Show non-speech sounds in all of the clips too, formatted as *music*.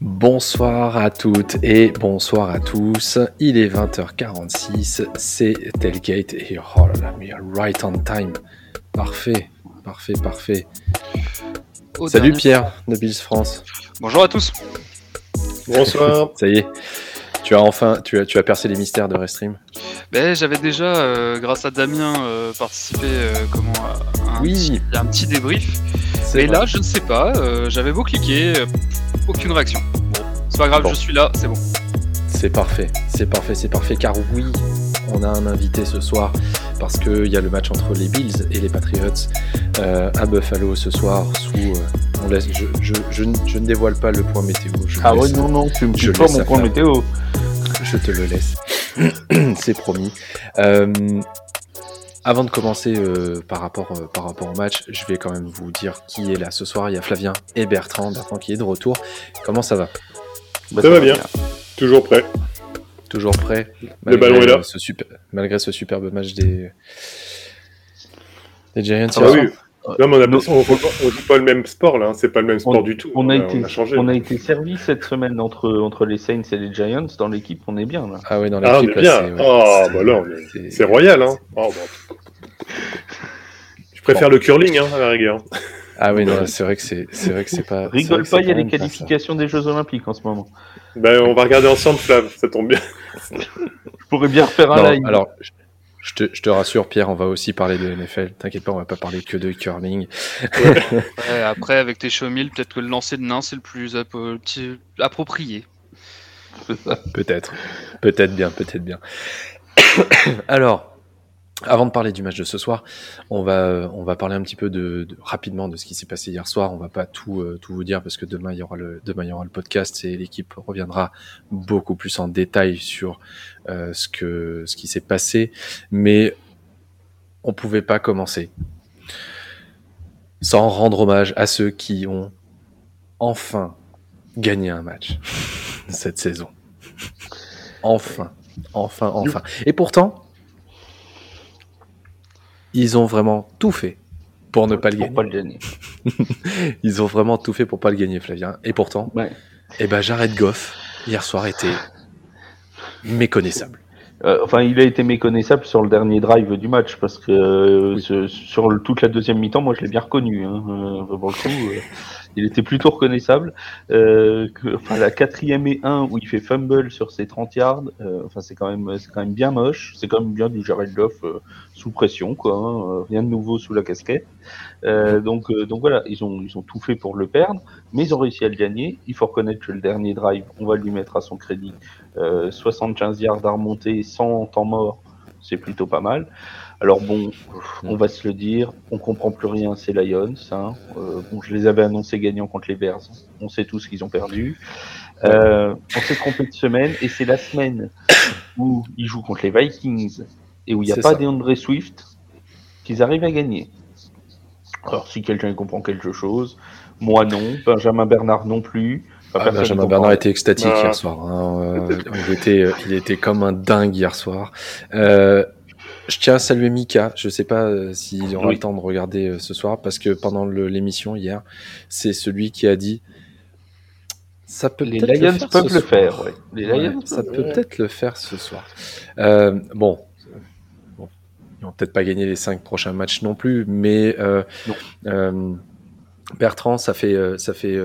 Bonsoir à toutes et bonsoir à tous. Il est 20h46, c'est Tailgate et oh là là, mais right on time. Parfait, parfait, parfait. Salut Pierre de Bills France. Bonjour à tous. Bonsoir. *laughs* Ça y est, tu as enfin, tu as, tu as percé les mystères de Restream. Ben, J'avais déjà, euh, grâce à Damien, euh, participé euh, comment, à un, Oui. petit, à un petit débrief. Mais vrai. là, je ne sais pas, euh, j'avais beau cliquer, euh, aucune réaction. Bon, c'est pas grave, Bon. je suis là, c'est bon. C'est parfait, c'est parfait, c'est parfait. Car oui, on a un invité ce soir parce qu'il y a le match entre les Bills et les Patriots euh, à Buffalo ce soir. Sous, euh, on laisse, je, je, je, ne- je ne dévoile pas le point météo. Je Ah ouais, non, non, tu me je dis pas mon ça point faire. météo. Je te le laisse. *clears throat* C'est promis. Euh, avant de commencer euh, par, rapport, euh, par rapport au match, je vais quand même vous dire qui est là ce soir. Il y a Flavien et Bertrand. Bertrand qui est de retour. Comment ça va? Bah, Ça va bien. Toujours prêt. Toujours prêt Le ballon est là. Ce super, malgré ce superbe match des, des Giants. Ah hier oui. Non, mais on, a, Non. on, on joue pas le même sport là, hein. c'est pas le même sport On- du tout. On a, Euh, été, on a changé. on a été servi cette semaine entre, entre les Saints et les Giants. Dans l'équipe, on est bien là. Ah oui, dans Ah, on l'équipe. est bien. c'est- ouais, Oh, bah là, c'est- royal, hein. Oh, bon. Je préfère le curling, hein, à la rigueur. Ah oui, non, c'est vrai que c'est c'est vrai que c'est pas. Rigole pas, il y a les qualifications des Jeux Olympiques en ce moment. Ben, on va regarder ensemble, Flav, ça tombe bien. Je pourrais bien refaire un Non, live. alors, je- te, je te rassure, Pierre, on va aussi parler de NFL. T'inquiète pas, on va pas parler que de curling. Ouais, après, avec tes show mille, peut-être que le lancer de nain, c'est le plus approprié. Peut-être. Peut-être bien, peut-être bien. *coughs* Alors, avant de parler du match de ce soir, on va, on va parler un petit peu de, de- rapidement de ce qui s'est passé hier soir. On va pas tout, euh, tout vous dire parce que demain il y aura le, demain il y aura le podcast et l'équipe reviendra beaucoup plus en détail sur euh, ce que, ce qui s'est passé. Mais on pouvait pas commencer sans rendre hommage à ceux qui ont enfin gagné un match cette saison. Enfin, enfin, enfin. Et pourtant, ils ont vraiment tout fait pour ne pas le Pour gagner. pas le gagner. *laughs* Ils ont vraiment tout fait pour pas le gagner, Flavien. Et pourtant, Ouais. eh ben, Jared Goff, hier soir, était méconnaissable. Euh, enfin, il a été méconnaissable sur le dernier drive du match parce que euh, Oui. ce- sur le- toute la deuxième mi-temps, moi je l'ai bien reconnu. Hein, euh, pour le coup, il était plutôt reconnaissable. Euh, que- enfin, la quatrième et un où il fait fumble sur ses 30 yards, euh, enfin c'est quand même c'est quand même bien moche. C'est quand même bien du Jared Goff euh, sous pression, quoi. hein, euh, rien de nouveau sous la casquette. Euh, donc euh, donc voilà, ils ont ils ont tout fait pour le perdre, mais ils ont réussi à le gagner. Il faut reconnaître que le dernier drive, on va lui mettre à son crédit. Euh, 75 yards à remonter sans temps mort, c'est plutôt pas mal. Alors bon, on va se le dire, on comprend plus rien, c'est Lions. Hein. Euh, bon, je les avais annoncés gagnants contre les Bears. On sait tous qu'ils ont perdu. Euh, on s'est trompé de semaine et c'est la semaine où ils jouent contre les Vikings et où il n'y a pas ça. d'Andre Swift qu'ils arrivent à gagner. Alors si quelqu'un y comprend quelque chose, moi non, Benjamin Bernard non plus. Ah, Benjamin comprend. Bernard était extatique Ah. hier soir. hein. Euh, *laughs* il, était, il était comme un dingue hier soir. Euh, je tiens à saluer Mika. Je sais pas euh, s'il aura Oui. le temps de regarder euh, ce soir parce que pendant l'émission hier, c'est celui qui a dit ça peut Les Lions le peuvent le faire, ouais. Les Ouais, Lions ça peut peut-être le faire ce soir. Euh, bon, bon, ils vont peut-être pas gagner les cinq prochains matchs non plus, mais euh, Non. Bertrand, ça fait, ça fait,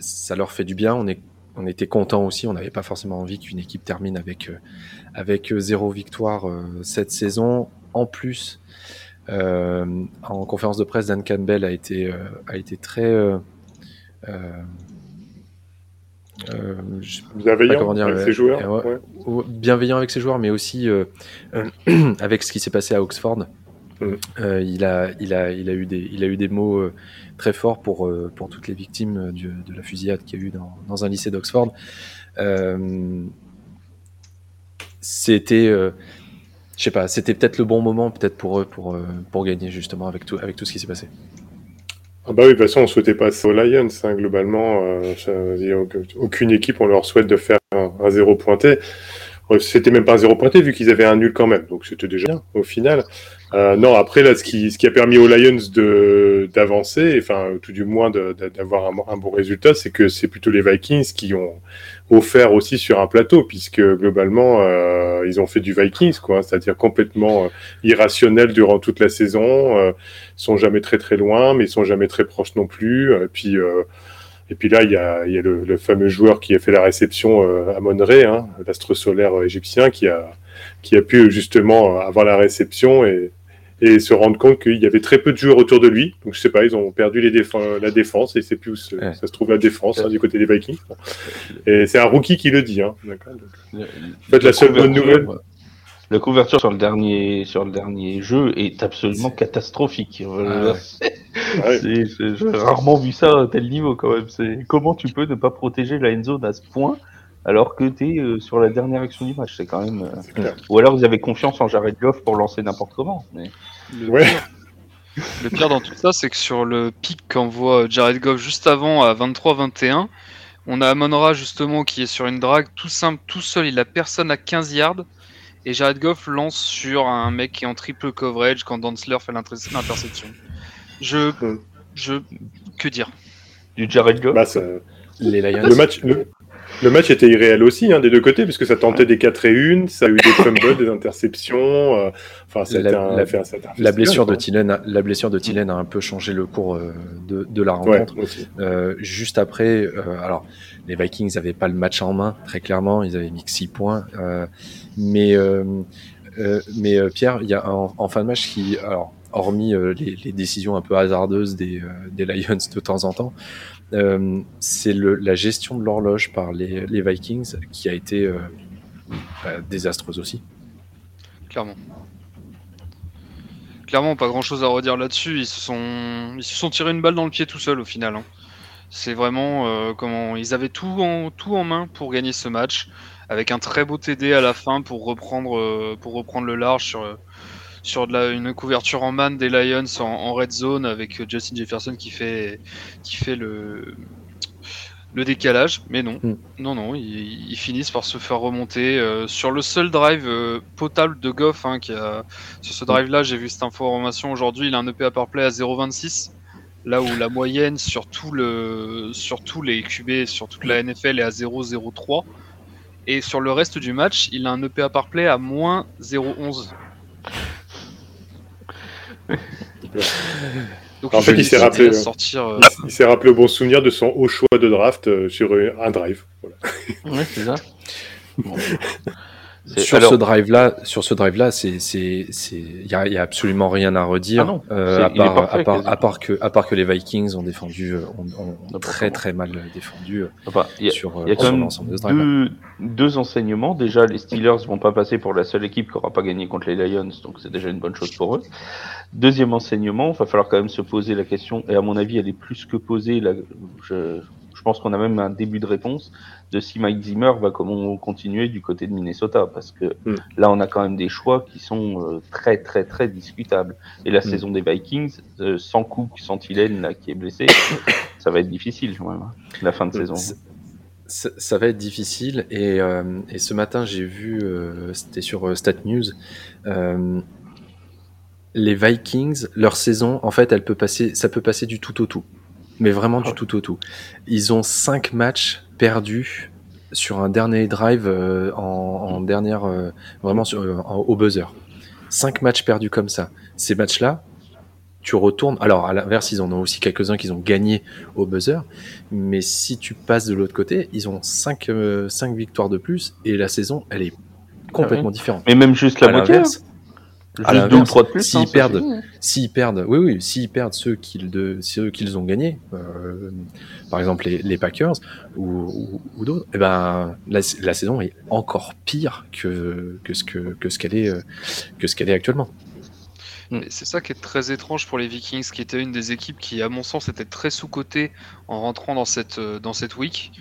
ça leur fait du bien. On est, on était content aussi. On n'avait pas forcément envie qu'une équipe termine avec, euh, avec euh, zéro victoire euh, cette saison. En plus, euh, en conférence de presse, Dan Campbell a été, euh, a été très euh, Bienveillant dire, avec ses joueurs. Ouais. ouais. bienveillant avec ses joueurs, mais aussi *clears throat* avec ce qui s'est passé à Oxford. Mm. Euh, il, a, il, a, il, a eu des, il a eu des mots euh, très forts pour, euh, pour toutes les victimes euh, de la fusillade qu'il y a eu dans, dans un lycée d'Oxford. Euh, c'était, je peut-être le bon moment peut-être pour eux pour, pour gagner justement avec tout, avec tout ce qui s'est passé. Ah bah oui, de toute façon, on souhaitait passer aux Lions, hein, globalement. Aucune équipe, on leur souhaite de faire un zéro pointé. C'était même pas un zéro pointé, vu qu'ils avaient un nul quand même. Donc c'était déjà bien, au final. Euh, non, après, là, ce qui, ce qui a permis aux Lions de d'avancer, enfin, tout du moins d'avoir un, bon résultat, c'est que c'est plutôt les Vikings qui ont offert aussi sur un plateau, puisque globalement, euh, ils ont fait du Vikings, quoi. C'est-à-dire complètement euh, irrationnel durant toute la saison. euh, sont jamais très très loin, mais ils sont jamais très proches non plus. Et puis, euh, et puis là, il y a, il y a le, le fameux joueur qui a fait la réception euh, à Monterey, hein, l'astre solaire euh, égyptien, qui a, qui a pu justement avoir la réception et, et se rendre compte qu'il y avait très peu de joueurs autour de lui. Donc je sais pas, ils ont perdu les déf- la défense et c'est plus où se- Ouais. ça se trouve la défense hein, du côté des Vikings. Et c'est un rookie qui le dit. Hein. Donc, En fait, la seule bonne nouvelle, La couverture sur le dernier sur le dernier jeu est absolument catastrophique. Euh, Ah ouais. c'est- Ouais. c'est- c'est- J'ai rarement vu ça à tel niveau quand même. C'est comment tu peux ne pas protéger la end zone à ce point alors que tu es sur la dernière action du match? C'est quand même. euh. Ou alors vous avez confiance en Jared Goff pour lancer n'importe comment. Mais... Le, Ouais. pire, le pire dans tout ça, c'est que sur le pic qu'envoie Jared Goff juste avant à 23-21, on a Amon-Ra justement qui est sur une drague tout simple, tout seul, il a personne à 15 yards. Et Jared Goff lance sur un mec qui est en triple coverage quand Dantzler fait l'inter- l'interception. Je, Mm. je, que dire? Du Jared Goff? Bah, ça- Les Lions. le match, le, le match était irréel aussi hein, des deux côtés, puisque ça tentait des 4 et 1, ça a eu des fumbles, *coughs* des interceptions. euh, Enfin, ça a La- été un- la- fait un- ça a été un La blessure de. Tillen, a- la blessure de Tillen a un peu changé le cours euh, de, de la Ouais, rencontre. aussi. Euh, juste après, euh, alors les Vikings n'avaient pas le match en main, très clairement, ils avaient mis que 6 points. euh, mais euh, euh, mais euh, Pierre, il y a en, en fin de match qui, alors hormis les, les décisions un peu hasardeuses des, euh, des Lions de temps en temps, euh, c'est la gestion de l'horloge par les, Vikings qui a été euh, bah, désastreuse aussi. Clairement. Clairement, pas grand chose à redire là-dessus. Ils se sont, ils se sont tirés une balle dans le pied tout seuls au final. hein. C'est vraiment euh, comment ils avaient tout en tout en main pour gagner ce match, avec un très beau TD à la fin pour reprendre pour reprendre le large sur sur de la, une couverture en man des Lions en, en red zone avec euh, Justin Jefferson qui fait qui fait le le décalage, mais non, Mm. non, non, ils, ils finissent par se faire remonter euh, sur le seul drive euh, potable de Goff. Hein, qui a, sur ce drive-là, j'ai vu cette information aujourd'hui, il a un EPA par play à 0,26, là où la moyenne sur, tout le, sur tous les QB, sur toute la NFL est à 0,03. Et sur le reste du match, il a un EPA par play à moins 0,11. *laughs* Donc En fait, il s'est décidé rappelé, à euh, sortir. euh, Il s'est rappelé au bon souvenir de son haut choix de draft euh, sur euh, un drive. Voilà. Ouais, c'est ça. Bon. *laughs* Sur alors- ce drive-là, sur ce drive-là, c'est, c'est, c'est, y a, y a absolument rien à redire. Ah non, euh, à il part, parfait, à part, quasiment. à part que, à part que les Vikings ont défendu, euh, ont, ont N'importe très très mal défendu euh, Enfin, il y a- sur, Il y a quand même l'ensemble de ce drive. deux, deux enseignements. Déjà, les Steelers vont pas passer pour la seule équipe qui n'aura pas gagné contre les Lions, donc c'est déjà une bonne chose pour eux. Deuxième enseignement, il va falloir quand même se poser la question, et à mon avis, elle est plus que posée. Là, je, je pense qu'on a même un début de réponse de si Mike Zimmer va comment continuer du côté de Minnesota, parce que Mm. là, on a quand même des choix qui sont euh, très très très discutables. Et la Mm. saison des Vikings, euh, sans Cook, sans Thielen là qui est blessé, *coughs* ça va être difficile quand même, hein, la fin de saison. C'est- Ça, ça va être difficile et, euh, et ce matin j'ai vu, euh, c'était sur euh, Stat News, euh, les Vikings, leur saison, en fait, elle peut passer, ça peut passer du tout au tout, mais vraiment du Ah. tout au tout. Ils ont cinq matchs perdus sur un dernier drive euh, en, en dernière, euh, vraiment sur, euh, en- au buzzer. Cinq matchs perdus comme ça. Ces matchs-là, tu retournes. Alors, à l'inverse, ils en ont aussi quelques-uns qu'ils ont gagné au buzzer. Mais si tu passes de l'autre côté, ils ont 5 victoires de plus et la saison, elle est complètement différente. Mais même juste la À moitié, hein. L'inverse, à juste deux ou l'inverse, trois de plus. s'ils hein, perdent- suffit, s'ils perdent, oui, oui, s'ils perdent ceux qu'ils de, ceux qu'ils ont gagnés, euh, par exemple les, les Packers ou, ou, ou d'autres, eh ben la, la saison est encore pire que, que ce que, que ce qu'elle est euh, que ce qu'elle est actuellement. Mais c'est ça qui est très étrange pour les Vikings, qui était une des équipes qui, à mon sens, était très sous-cotée en rentrant dans cette, euh, dans cette week,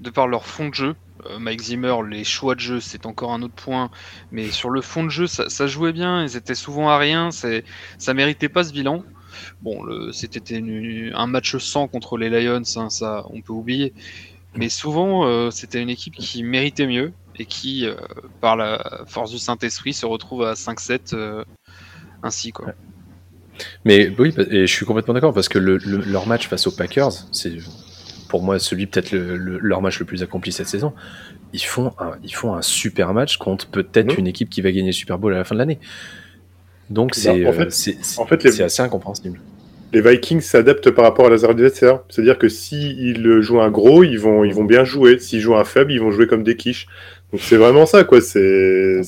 de par leur fond de jeu. Euh, Mike Zimmer, les choix de jeu, c'est encore un autre point, mais sur le fond de jeu, ça, jouait bien, ils étaient souvent à rien, ça méritait pas ce bilan. bon, c'était un match sans contre les Lions, hein, ça on peut oublier. Mais souvent, c'était une équipe qui méritait mieux et qui, par la force du Saint-Esprit, se retrouve à 5-7 ainsi. Quoi. Mais oui, et je suis complètement d'accord parce que leur match face aux Packers, c'est pour moi celui peut-être leur match le plus accompli cette saison. Ils font un, ils font un super match contre peut-être mmh. une équipe qui va gagner le Super Bowl à la fin de l'année. Donc bah, c'est en fait, c'est assez incompréhensible. Les Vikings s'adaptent par rapport à leurs adversaires. C'est-à-dire que s'ils jouent un gros, ils vont, ils vont bien jouer. S'ils jouent un faible, ils vont jouer comme des quiches. Donc c'est vraiment ça, quoi. C'est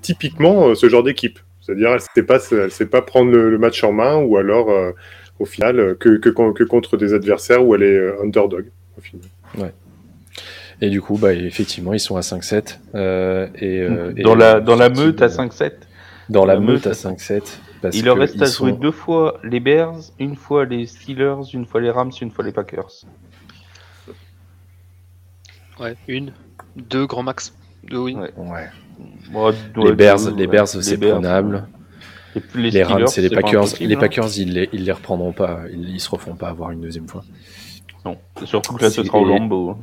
typiquement euh, ce genre d'équipe. C'est-à-dire, elle ne sait pas prendre le, match en main ou alors, euh, au final, euh, que, que, que, contre des adversaires où elle est euh, underdog. Au final. Ouais. Et du coup, bah, effectivement, ils sont à 5-7. et, dans, la, dans la meute à 5-7 Dans la, meute, à 5-7. Il leur reste à jouer deux fois les Bears, une fois les Steelers, une fois les Rams, une fois les Packers. Ouais, une, deux grand max. Deux oui. ouais les Bears, les Bears, c'est prenable. Les, les Rams et les Packers, les hein. Packers, ils les, ils les reprendront pas, ils, ils, se refont pas avoir une deuxième fois. Non, surtout que là, ce sera au Lambeau.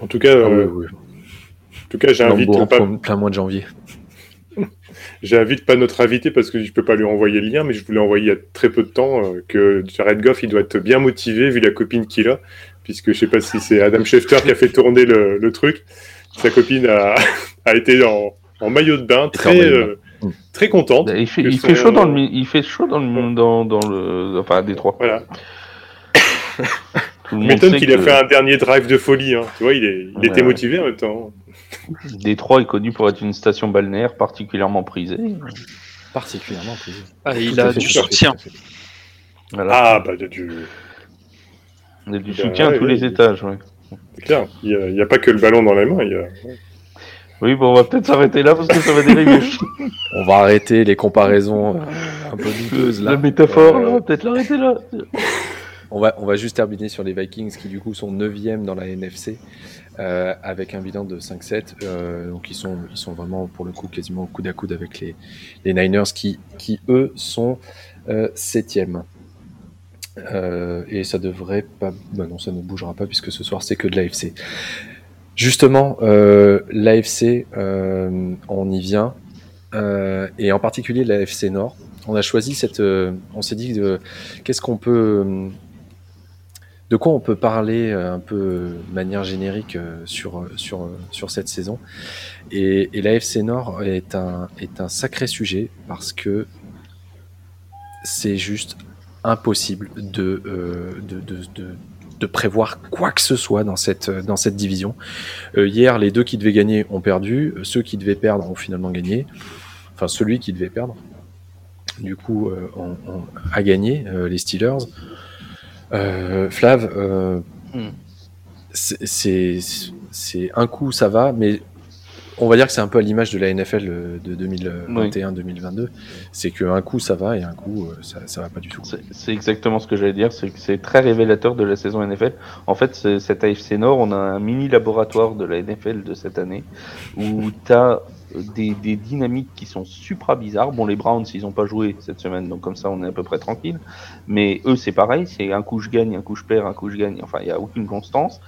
En tout cas, ah euh, en tout cas, j'invite pas plein mois de janvier. *laughs* J'invite pas notre invité parce que je peux pas lui envoyer le lien, mais je voulais envoyer il y a très peu de temps euh, que Jared Goff, il doit être bien motivé vu la copine qu'il a, puisque je sais pas si c'est Adam Schefter qui a fait tourner le, le truc. Sa copine a, *laughs* a été en, en maillot de bain, très, euh, très contente. Il fait, il fait chaud dans le, il fait chaud dans le, dans, dans le, enfin, à Détroit. Voilà. m'étonne qu'il a fait un dernier drive de folie. Hein. Tu vois, il, est, il était motivé en même temps. Détroit est connu pour être une station balnéaire particulièrement prisée. Particulièrement prisée. Ah, il a du soutien. Ah, bah, du, il a du soutien à tous les étages, ouais. C'est clair, il n'y a, a, pas que le ballon dans la main, il y a... Oui, bon, on va peut-être s'arrêter là parce que ça va dériver. *laughs* on va arrêter les comparaisons euh, un peu douteuses là. La métaphore, on va peut-être l'arrêter là. On va, on va juste terminer sur les Vikings qui du coup sont 9e dans la NFC euh, avec un bilan de 5-7. Euh, donc ils sont, ils sont vraiment pour le coup quasiment coude à coude avec les, les Niners qui, qui eux sont 7e. et ça devrait pas. Bah non, ça ne bougera pas puisque ce soir c'est que de l'AFC. Justement, euh, l'AFC, euh, on y vient, euh, et en particulier l'AFC Nord. On a choisi cette, on s'est dit de qu'est-ce qu'on peut, de quoi on peut parler un peu de manière générique sur cette saison. Et, l'AFC Nord est un est un sacré sujet parce que c'est juste impossible de de prévoir quoi que ce soit dans cette, dans cette division. Euh, hier, les deux qui devaient gagner ont perdu, ceux qui devaient perdre ont finalement gagné. Enfin, celui qui devait perdre, du coup, euh, on, a gagné, euh, les Steelers. Flav, hmm. c'est un coup ça va, mais on va dire que c'est un peu à l'image de la NFL euh, de 2021-2022. C'est qu'un coup ça va et un coup euh, ça, ça va pas du tout. C'est exactement ce que j'allais dire. C'est que c'est très révélateur de la saison NFL. En fait, cette AFC Nord, on a un mini laboratoire de la NFL de cette année où tu as des, des, dynamiques qui sont supra bizarres. Bon, les Browns, ils n'ont pas joué cette semaine, donc comme ça, on est à peu près tranquille. Mais eux, c'est pareil. C'est un coup je gagne, un coup je perds, un coup je gagne. Enfin, il n'y a aucune constance.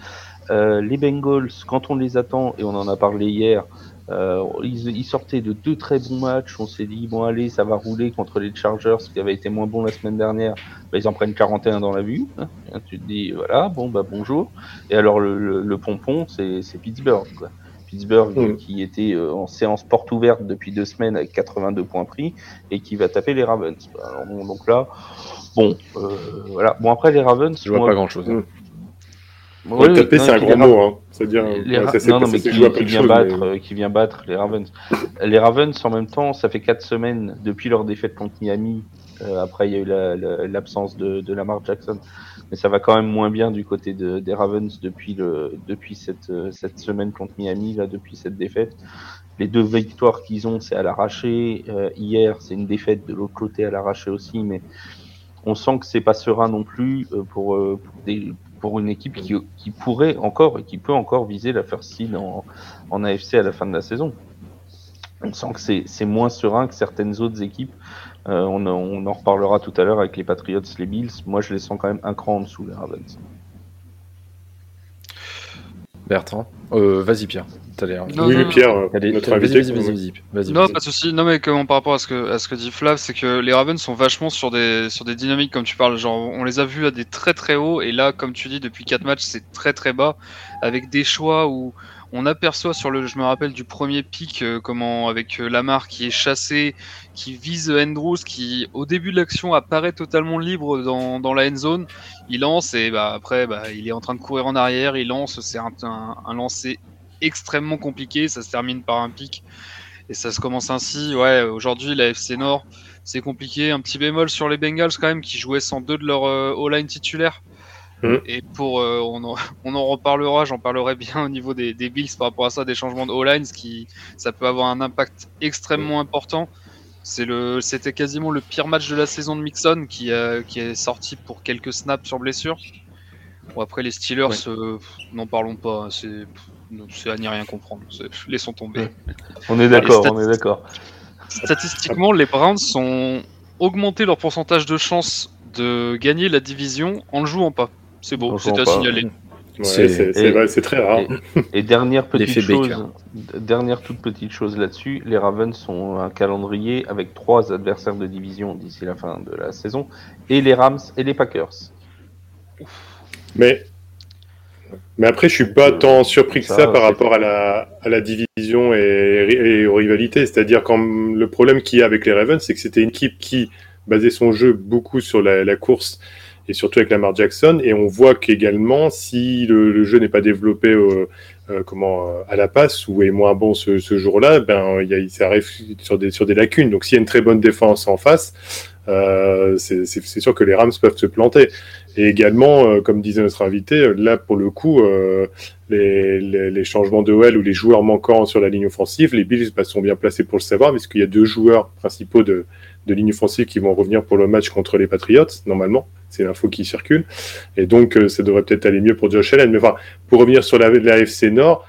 Euh, les Bengals, quand on les attend, et on en a parlé hier, euh, ils, sortaient de deux très bons matchs. On s'est dit, bon, allez, ça va rouler contre les Chargers qui avaient été moins bons la semaine dernière. Bah, ils en prennent 41 dans la vue. Hein. Tu te dis, voilà, bon, bah bonjour. Et alors, le, pompon, c'est Pittsburgh. Pittsburgh mm. qui était euh, en séance porte ouverte depuis deux semaines avec 82 points pris et qui va taper les Ravens. donc là, bon, voilà. Bon, après, les Ravens. Je vois pas grand chose. Hein. Oui, taper, c'est un grand mot. Hein. C'est-à-dire, qui, vient battre, euh, qui vient battre les Ravens. les Ravens, en même temps, ça fait 4 semaines depuis leur défaite contre Miami. Euh, après, il y a eu l'absence de, de, Lamar Jackson. Mais ça va quand même moins bien du côté de, des Ravens depuis, le, depuis cette, euh, cette semaine contre Miami, là, depuis cette défaite. Les deux victoires qu'ils ont, c'est à l'arraché. Euh, hier, c'est une défaite de l'autre côté à l'arraché aussi, mais on sent que c'est pas serein non plus pour, pour, des, pour une équipe qui, pourrait encore et qui peut encore viser la first seed en, AFC à la fin de la saison. On sent que c'est moins serein que certaines autres équipes Euh, on, on en reparlera tout à l'heure avec les Patriots, les Bills. Moi, je les sens quand même un cran en dessous, les Ravens. Bertrand? Euh, Vas-y, Pierre. Non, oui, non, Pierre, euh, Allez, notre vas-y, invité. vas-y, vas-y, vas-y. vas-y, Non, vas-y. pas de souci. Non, mais comment, par rapport à ce que, à ce que dit Flav, c'est que les Ravens sont vachement sur des, sur des dynamiques, comme tu parles. Genre, on les a vus à des très très hauts, et là, comme tu dis, depuis 4 matchs, c'est très très bas, avec des choix où on aperçoit sur le, je me rappelle du premier pic, euh, comment, avec euh, Lamar qui est chassé, qui vise Andrews, qui, au début de l'action, apparaît totalement libre dans, dans la end zone. Il lance, et bah, après, bah, il est en train de courir en arrière, il lance, c'est un, un, un lancer extrêmement compliqué, ça se termine par un pic. Et ça se commence ainsi. Ouais, aujourd'hui, la FC Nord, c'est compliqué. Un petit bémol sur les Bengals quand même, qui jouaient sans deux de leur euh, all-line titulaire. Mhm. Et pour, euh, on, en, *laughs* on en reparlera, j'en parlerai bien au niveau des, des Bills par rapport à ça, des changements de all-line, ce qui, ça peut avoir un impact extrêmement important. C'est le, c'était quasiment le pire match de la saison de Mixon, qui, euh, qui est sorti pour quelques snaps sur blessure. Bon, après les Steelers, Ouais. euh, n'en parlons pas. C'est, c'est à n'y rien comprendre. Laissons tomber. On est d'accord, on est d'accord. Statistiquement, les Browns ont augmenté leur pourcentage de chances de gagner la division en ne jouant pas. C'est beau, c'est à pas. signaler. Ouais, C'est- très rare. Et dernière petite chose, Baker. dernière toute petite chose là-dessus, les Ravens ont un calendrier avec trois adversaires de division d'ici la fin de la saison, et les Rams et les Packers. Mais, mais après, je suis pas tant surpris que ça, Ça, par rapport à la, à la division et, et aux rivalités. C'est-à-dire quand le problème qu'il y a avec les Ravens, c'est que c'était une équipe qui basait son jeu beaucoup sur la, la course et surtout avec Lamar Jackson. Et on voit qu'également, si le, le jeu n'est pas développé euh, euh, comment euh, à la passe ou est moins bon ce, ce jour-là, ben y a, ça arrive sur des sur des lacunes. Donc s'il y a une très bonne défense en face, euh, c'est sûr que les Rams peuvent se planter. Et également, euh, comme disait notre invité, euh, là pour le coup, euh, les, les, les changements de OL ou les joueurs manquants sur la ligne offensive, les Bills bah, sont bien placés pour le savoir, puisqu'il y a deux joueurs principaux de, de ligne offensive qui vont revenir pour le match contre les Patriots, normalement. C'est l'info qui circule. Et donc, ça devrait peut-être aller mieux pour Josh Allen. Mais enfin, pour revenir sur la, la FC Nord,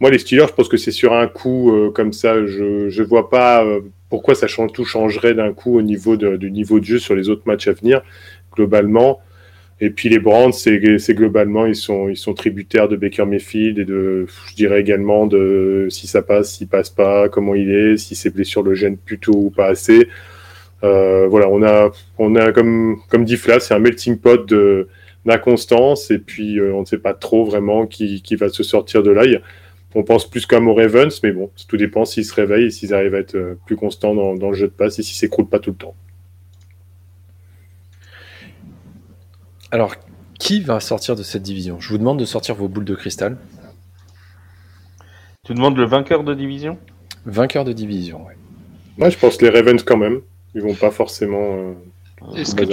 moi, les Steelers, je pense que c'est sur un coup euh, comme ça. Je je vois pas euh, pourquoi ça change, tout changerait d'un coup au niveau de, du niveau de jeu sur les autres matchs à venir, globalement. Et puis les Browns, c'est globalement, ils sont, tributaires de Baker Mayfield et de, je dirais également de si ça passe, s'il passe pas, comment il est, si ses blessures le gênent plutôt ou pas assez. Euh, voilà, on a, on a comme, dit Flav, c'est un melting pot d'inconstance et puis euh, on ne sait pas trop vraiment qui, qui va se sortir de là. On pense plus comme aux Ravens, mais bon, tout dépend s'ils se réveillent et s'ils arrivent à être euh, plus constants dans, dans le jeu de passe et s'ils s'écroulent pas tout le temps. Alors, qui va sortir de cette division? Je vous demande de sortir vos boules de cristal. Tu demandes le vainqueur de division? Vainqueur de division, ouais. Moi, je pense les Ravens quand même. Ils vont pas forcément. euh, Est-ce que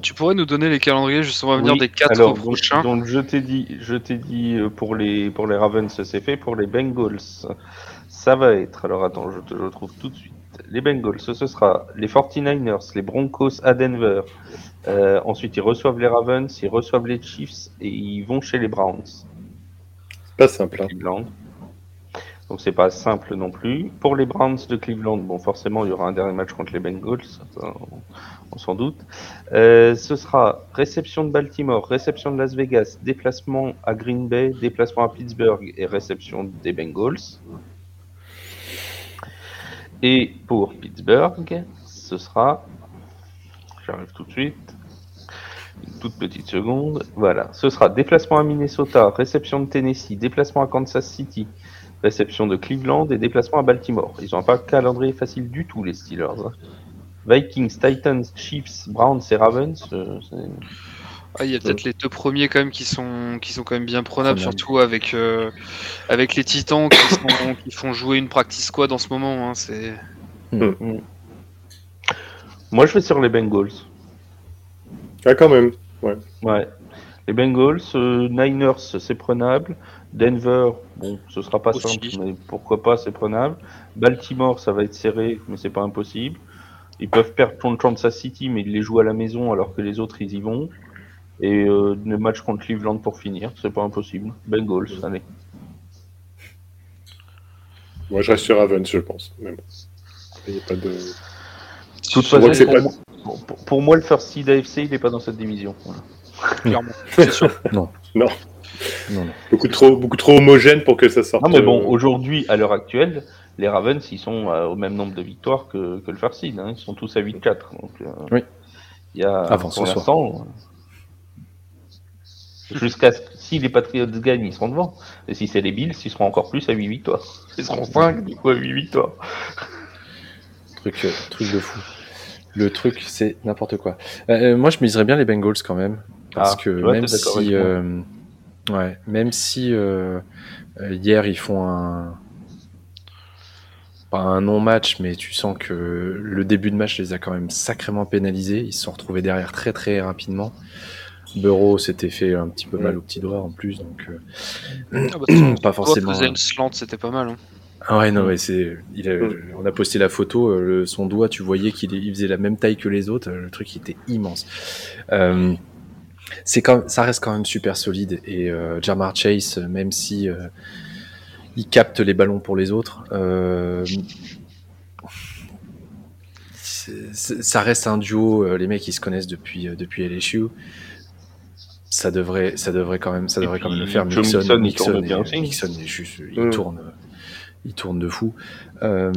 tu, pourrais nous donner les calendriers justement à venir Oui, des quatre alors, donc- prochains? Donc, je t'ai dit, je t'ai dit euh, pour les pour les Ravens c'est fait, pour les Bengals ça va être. Alors attends, je te le retrouve tout de suite. Les Bengals, ce sera les 49ers, les Broncos à Denver. Euh, ensuite, ils reçoivent les Ravens, ils reçoivent les Chiefs et ils vont chez les Browns. C'est pas simple. hein. Cleveland. Donc c'est pas simple non plus. Pour les Browns de Cleveland, bon forcément il y aura un dernier match contre les Bengals, on, on s'en doute. Euh, ce sera réception de Baltimore, réception de Las Vegas, déplacement à Green Bay, déplacement à Pittsburgh et réception des Bengals. Et pour Pittsburgh, ce sera, j'arrive tout de suite, toute petite seconde, voilà, ce sera déplacement à Minnesota, réception de Tennessee, déplacement à Kansas City, réception de Cleveland et déplacement à Baltimore. Ils n'ont pas un calendrier facile du tout, les Steelers. hein. Vikings, Titans, Chiefs, Browns et Ravens. euh, Ah, il y a peut-être les deux premiers quand même qui sont qui sont quand même bien prenables, surtout avec euh, avec les Titans qui, sont- *coughs* qui font jouer une practice squad en ce moment. hein, c'est Moi, je vais sur les Bengals. Ah, quand même. Ouais. Les Bengals, euh, Niners, c'est prenable. Denver, bon, ce sera pas Aussi. simple, mais pourquoi pas, c'est prenable. Baltimore, ça va être serré, mais c'est pas impossible. Ils peuvent perdre contre Kansas City, mais ils les jouent à la maison alors que les autres, ils y vont. Et euh, le match contre Cleveland pour finir, c'est pas impossible. Bengals, allez. Moi, je reste sur Ravens, je pense. Mais bon. Il y a pas de. De toute façon, c'est pas- moi, pour- pour- pour moi, le first seed AFC, il n'est pas dans cette division. Voilà. *laughs* clairement. C'est sûr. Non, non. Beaucoup trop, beaucoup trop homogène pour que ça sorte. Non, mais bon, euh, aujourd'hui, à l'heure actuelle, les Ravens, ils sont euh, au même nombre de victoires que, que le first seed. hein. Ils sont tous à 8-4. Donc, euh, Oui. Il y a, Avant pour l'instant, euh, jusqu'à ce- si les Patriots gagnent, ils seront devant. Et si c'est les Bills, ils seront encore plus à 8 victoires. Ils seront 5 du coup à 8 victoires. Truc, euh, truc de fou. Le truc, c'est n'importe quoi. Euh, moi, je miserais bien les Bengals quand même. Parce Ah, que même si, euh, ouais, même si euh, euh, hier ils font un pas un non-match, mais tu sens que le début de match les a quand même sacrément pénalisés. Ils se sont retrouvés derrière très très rapidement. Burrow s'était fait un petit peu mal au petit doigt en plus, donc euh, Ah bah, *clears throat* pas forcément. faisait une slant, c'était pas mal. hein. Ah ouais, non, mais c'est. il a- Mm. On a posté la photo, euh, le- son doigt, tu voyais qu'il il faisait la même taille que les autres. Le truc, il était immense. Euh, c'est quand, ça reste quand même super solide. Et euh, Jamar Chase, même si euh, il capte les ballons pour les autres, euh, ça reste un duo. euh, les mecs, ils se connaissent depuis depuis LSU. Ça devrait, ça devrait quand même, ça devrait quand même le faire. Mixon, Mixon, il Mixon, tourne est- bien aussi. Mixon est juste, il Mm. tourne, il tourne de fou. Euh,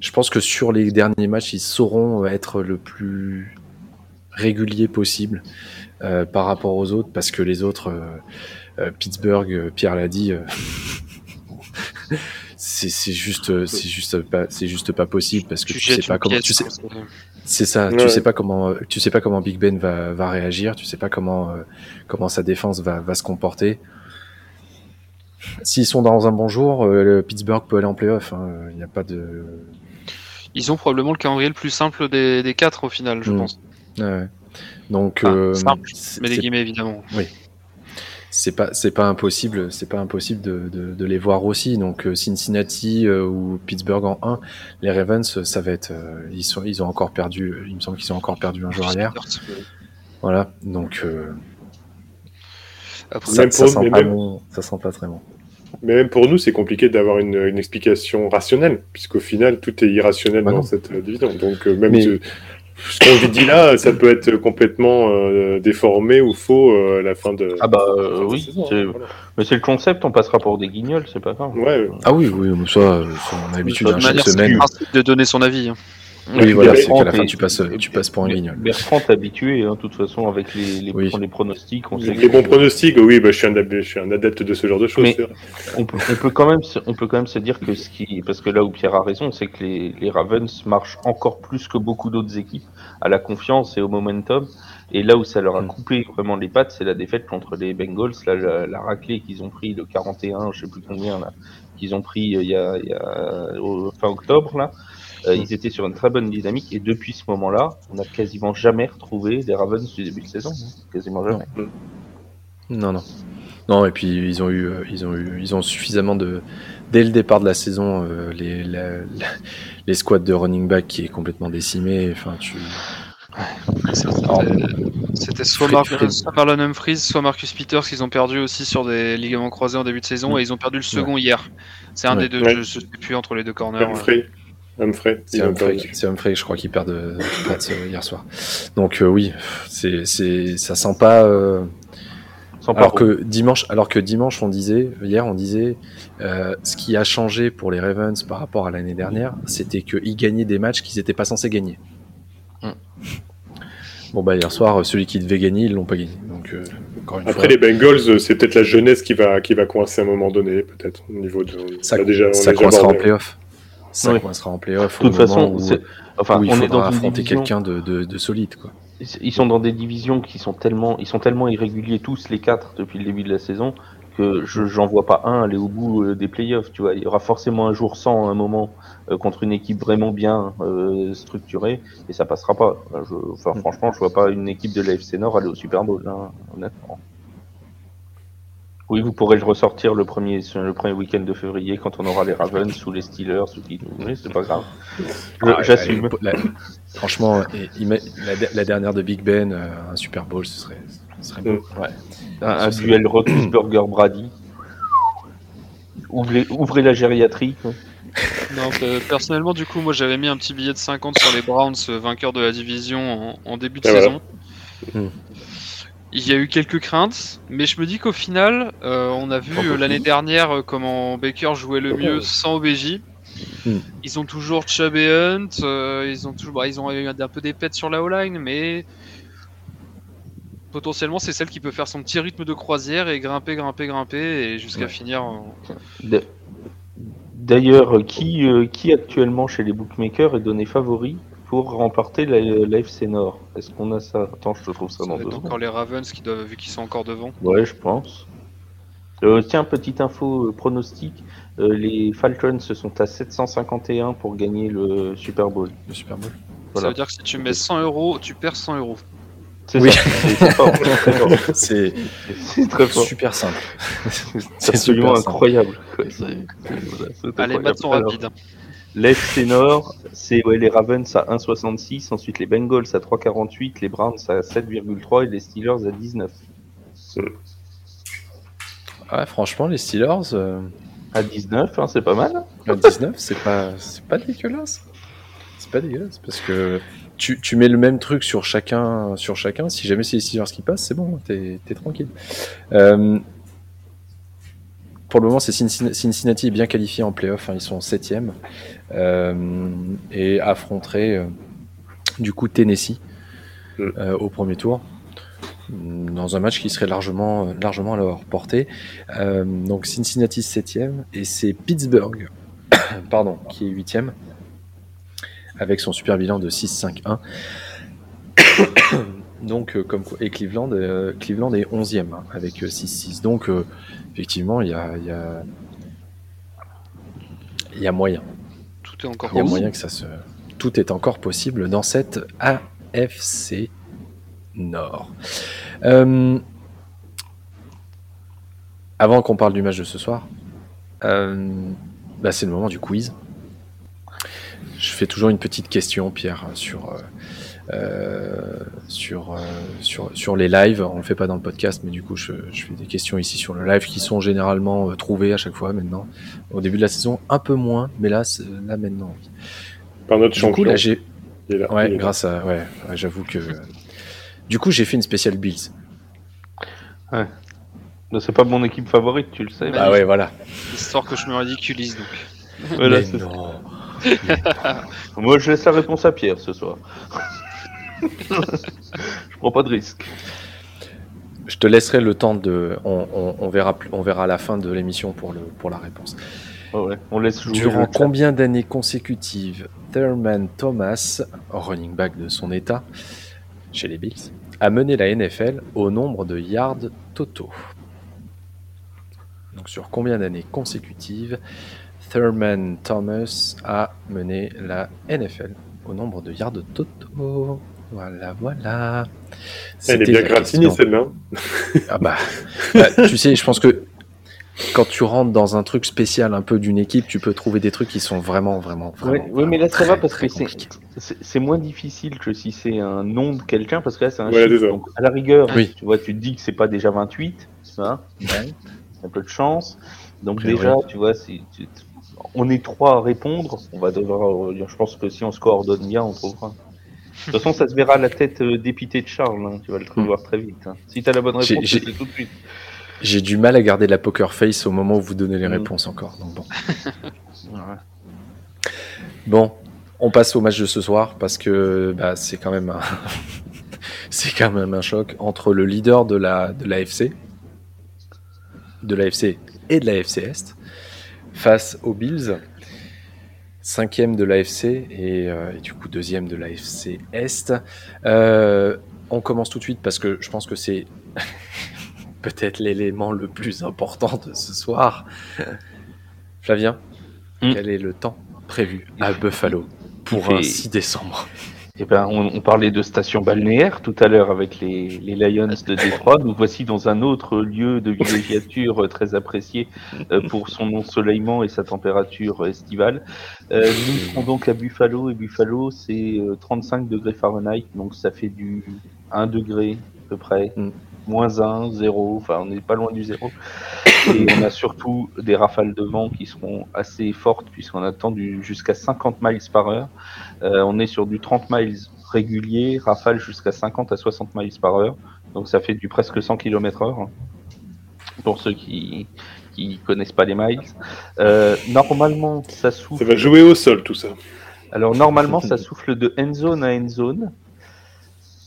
je pense que sur les derniers matchs, ils sauront être le plus régulier possible euh, par rapport aux autres, parce que les autres, euh, euh, Pittsburgh, euh, Pierre l'a dit, euh, *laughs* c'est c'est juste, c'est juste pas, c'est juste pas possible parce que tu, sais jettes pas comment, tu sais, c'est- ça, Ouais. tu sais pas comment, tu sais pas comment Big Ben va, va réagir, tu sais pas comment, euh, comment sa défense va, va se comporter. S'ils sont dans un bon jour, euh, le Pittsburgh peut aller en playoff. hein. Il n'y a pas de. Ils ont probablement le calendrier le plus simple des, des quatre au final, je Mm. pense. Ouais. Donc, Enfin, euh, simple, Mais les c'est- guillemets évidemment. c'est pas c'est pas impossible c'est pas impossible de, de, de les voir aussi donc euh, Cincinnati euh, ou Pittsburgh en 1 les Ravens euh, ça va être euh, ils sont ils ont encore perdu il me semble qu'ils ont encore perdu un joueur hier voilà donc euh, Après, ça, Même ça pour- sent pas même- bon ça sent pas très bon Mais même pour nous, c'est compliqué d'avoir une, une explication rationnelle, puisqu'au final, tout est irrationnel Bah dans non. cette euh, division. Donc, euh, même Mais- ce, ce qu'on dit là, ça peut être complètement euh, déformé ou faux euh, à la fin de. Ah bah euh, de oui, saison, hein, voilà. mais c'est le concept, on passera pour des guignols, c'est pas grave. Ouais, ah oui oui ça, on a l'habitude De de chaque c'est semaine le principe de donner son avis. hein. Oui voilà c'est Bertrand, qu'à la fin tu passes tu passes pour un guignol Bertrand t'es habitué, hein, de toute façon, avec les, les, Oui. les pronostics. On, Les, sait les que- bons pronostics, oui, bah, je, suis un, ab- je suis un adepte de ce genre de choses. Mais- on, peut, on peut quand même se, on peut quand même se dire que ce qui parce que là où Pierre a raison c'est que les, les Ravens marchent encore plus que beaucoup d'autres équipes à la confiance et au momentum et là où ça leur a Mm. coupé vraiment les pattes c'est la défaite contre les Bengals là la, la raclée qu'ils ont pris le 41 je sais plus combien là qu'ils ont pris euh, il y a, il y a au fin octobre là Euh, Mm. ils étaient sur une très bonne dynamique et depuis ce moment-là on n'a quasiment jamais retrouvé des Ravens du début de saison hein. quasiment jamais Non, non. Non, et puis ils ont eu, euh, ils ont eu, ils ont suffisamment de, dès le départ de la saison, euh, les, la- la- les squads de running back qui est complètement décimé. Enfin, tu. C'était soit, Mar- soit Marlon Humphries, soit Marcus Peters qu'ils ont perdu aussi sur des ligaments croisés en début de saison Mm. et ils ont perdu le second hier. C'est un Ouais. des deux, Ouais. je sais plus entre les deux corners. Humphrey. Humphrey. C'est Humphrey, Humphrey, je crois qu'il perd de hier soir. Donc euh, oui, c'est, c'est, ça sent pas. euh, alors que dimanche, alors que dimanche, on disait, hier, on disait, euh, ce qui a changé pour les Ravens par rapport à l'année dernière, c'était qu'ils gagnaient des matchs qu'ils n'étaient pas censés gagner. Mm. Bon bah hier soir, celui qui devait gagner, ils l'ont pas gagné. Donc euh, Après, fois, les Bengals, c'est peut-être la jeunesse qui va, qui va coincer à un moment donné, peut-être, au niveau de. ça, on a déjà, on ça déjà coincera en playoff. Ça Oui. coincera en playoff. de toute façon où, enfin où il on est dans affronter division quelqu'un de, de, de solide, quoi. Ils sont dans des divisions qui sont tellement, ils sont tellement irréguliers tous les quatre depuis le début de la saison que je j'en vois pas un aller au bout euh, des playoffs. Tu vois, il y aura forcément un jour sans à un moment euh, contre une équipe vraiment bien euh, structurée et ça passera pas. Je, enfin, Mm. franchement, je vois pas une équipe de l'AFC Nord aller au Super Bowl, hein, honnêtement. Oui, vous pourrez le ressortir le premier, le premier week-end de février quand on aura les Ravens ou les Steelers ou qui nous voulez, c'est pas grave. Ah, J'assume. franchement, la, la dernière de Big Ben, euh, un Super Bowl, ce serait, ce serait beau. Ouais. Un, un c'est- duel Roethlisberger Brady. Ouvrez, ouvrez la gériatrie. quoi. Non, euh, personnellement, du coup, moi j'avais mis un petit billet de 50 sur les Browns, euh, vainqueurs de la division en, en début de Et voilà. saison. Il y a eu quelques craintes, mais je me dis qu'au final, euh, on a vu euh, l'année dernière euh, comment Baker jouait le mieux sans OBJ. Hmm. Ils ont toujours Chubb et Hunt, euh, ils ont toujours, bah, ils ont eu un peu des pets sur la O-line, mais potentiellement c'est celle qui peut faire son petit rythme de croisière et grimper, grimper, grimper et jusqu'à Ouais. finir. en- D'ailleurs, qui, euh, qui actuellement chez les bookmakers est donné favori? Pour remporter la, la FC Nord Est-ce qu'on a ça? Attends, je te trouve ça Ça dans deux encore les Ravens qui doivent, vu qu'ils sont encore devant. Ouais, je pense. Euh, tiens, petite info euh, pronostic. Euh, les Falcons se sont à 751 pour gagner le Super Bowl. Le Super Bowl. Ça veut dire que si tu mets 100 euros, tu perds 100 euros. C'est Oui. *laughs* C'est très fort. Super simple. C'est absolument incroyable. c'est- voilà, Allez, maths sont Rapides. L'FC Nord, c'est ouais, les Ravens à 1,66, ensuite les Bengals à 3,48, les Browns à 7,3 et les Steelers à 19. Ouais, franchement, les Steelers, euh, À 19, hein, c'est pas mal. à 19, c'est pas, c'est pas dégueulasse. C'est pas dégueulasse parce que tu, tu mets le même truc sur chacun, sur chacun. Si jamais c'est les Steelers qui passent, c'est bon, t'es t'es tranquille. Euh, pour le moment, c'est Cincinnati, est bien qualifié en playoff. hein, ils sont 7 euh, et affronteraient euh, du coup Tennessee Mm. euh, au premier tour dans un match qui serait largement, largement à leur portée. Euh, donc Cincinnati 7 et c'est Pittsburgh *coughs* pardon, qui est 8 avec son super bilan de 6-5-1. *coughs* Donc, euh, comme et Cleveland, euh, Cleveland est 11e hein, avec euh, 6-6. Donc, euh, effectivement, il y a, il y, a, il y a moyen. Tout est encore Il y a possible. moyen que ça se. Tout est encore possible dans cette AFC Nord. Euh, Avant qu'on parle du match de ce soir, euh, bah, c'est le moment du quiz. Je fais toujours une petite question, Pierre, sur, euh, sur, euh, sur, sur les lives. On ne le fait pas dans le podcast, mais du coup, je, je fais des questions ici sur le live qui sont généralement euh, trouvées à chaque fois maintenant. Au début de la saison, un peu moins, mais là, c'est- là maintenant, oui. Par notre Du coup, là, j'ai. là, Ouais, grâce à. Ouais, ouais, j'avoue que. Du coup, j'ai fait une spéciale Bills. Non, C'est pas mon équipe favorite, tu le sais. Bah, Ah ouais, voilà. Histoire que je me ridiculise donc. Voilà, Mais c'est- non. *laughs* Moi, je laisse la réponse à Pierre ce soir. Je prends pas de risque. Je te laisserai le temps de. On, on- on verra, on verra à la fin de l'émission pour, le, pour la réponse. Ouais. On laisse jouer. Durant combien d'années consécutives Thurman Thomas, running back de son état, chez les Bills, a mené la NFL au nombre de yards totaux? Donc sur combien d'années consécutives Thurman Thomas a mené la NFL au nombre de yards totaux? Voilà, voilà. Elle est bien gratinée celle-là. Ah bah, bah, tu sais, je pense que quand tu rentres dans un truc spécial un peu d'une équipe, tu peux trouver des trucs qui sont vraiment, vraiment, ouais, mais là, ça va parce que c'est- moins difficile que si c'est un nom de quelqu'un, parce que là, c'est un Voilà, chiffre. c'est ça. Donc, à la rigueur, Oui. tu vois, tu te dis que c'est pas déjà 28, hein, un peu de chance. Donc, déjà, tu vois, c'est- tu- on est trois à répondre. On va devoir, je pense que si on se coordonne bien, on trouvera. De toute façon, ça se verra à la tête euh, dépitée de Charles. hein. Tu vas le Hmm. voir très vite. hein. Si tu as la bonne réponse, c'est tout de suite. J'ai du mal à garder la poker face au moment où vous donnez les Mm. réponses encore. Donc *laughs* bon. On passe au match de ce soir parce que bah, c'est quand même un... *laughs* c'est quand même un choc entre le leader de la de l'AFC, de l'AFC et de l'AFC Est face aux Bills, cinquième de l'AFC et, euh, et du coup deuxième de l'AFC Est. Euh, on commence tout de suite parce que je pense que c'est *laughs* peut-être l'élément le plus important de ce soir. Flavien, Mm. quel est le temps prévu à Buffalo pour un fait- 6 décembre? Eh ben, on, parlait de station balnéaire tout à l'heure avec les, Lions de Détroit. Nous voici dans un autre lieu de villégiature euh, très apprécié euh, pour son ensoleillement et sa température estivale. Euh, nous serons donc à Buffalo et Buffalo c'est euh, 35 degrés Fahrenheit, donc ça fait du 1 degré à peu près. Mm. moins 1, 0, enfin on n'est pas loin du 0. Et on a surtout des rafales de vent qui seront assez fortes puisqu'on attend jusqu'à 50 miles par heure. Euh, on est sur du 30 miles régulier, rafale jusqu'à 50 à 60 miles par heure. Donc ça fait du presque 100 km heure pour ceux qui qui connaissent pas les miles. Euh, normalement, ça souffle. Ça va jouer au sol tout ça. Alors normalement, ça souffle de end zone à end zone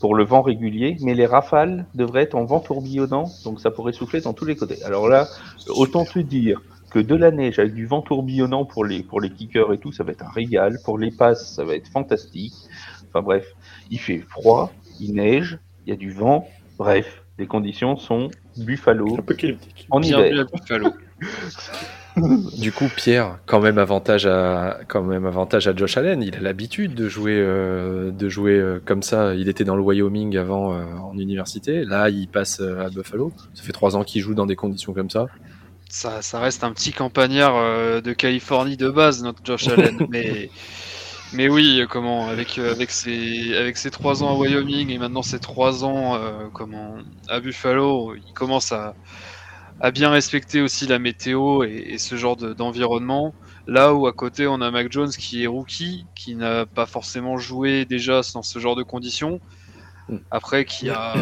pour le vent régulier, mais les rafales devraient être en vent tourbillonnant, donc ça pourrait souffler dans tous les côtés. Alors là, autant te dire que de la neige avec du vent tourbillonnant pour les, pour les kickers et tout, ça va être un régal. Pour les passes, ça va être fantastique. Enfin bref, il fait froid, il neige, il y a du vent. Bref, les conditions sont Buffalo en hiver. Buffalo. *laughs* du coup, Pierre, quand même avantage à, quand même avantage à Josh Allen. Il a l'habitude de jouer, euh, de jouer euh, comme ça. Il était dans le Wyoming avant euh, en université. Là, il passe à Buffalo. Ça fait trois ans qu'il joue dans des conditions comme ça. Ça, ça reste un petit campagnard de Californie de base, notre Josh Allen. *laughs* mais, mais oui, comment avec avec ses avec ses trois ans à Wyoming et maintenant ses trois ans comment à Buffalo, il commence à à bien respecter aussi la météo et, ce genre d'environnement. Là où à côté on a Mac Jones qui est rookie, qui n'a pas forcément joué déjà dans ce genre de conditions. Après, qui a,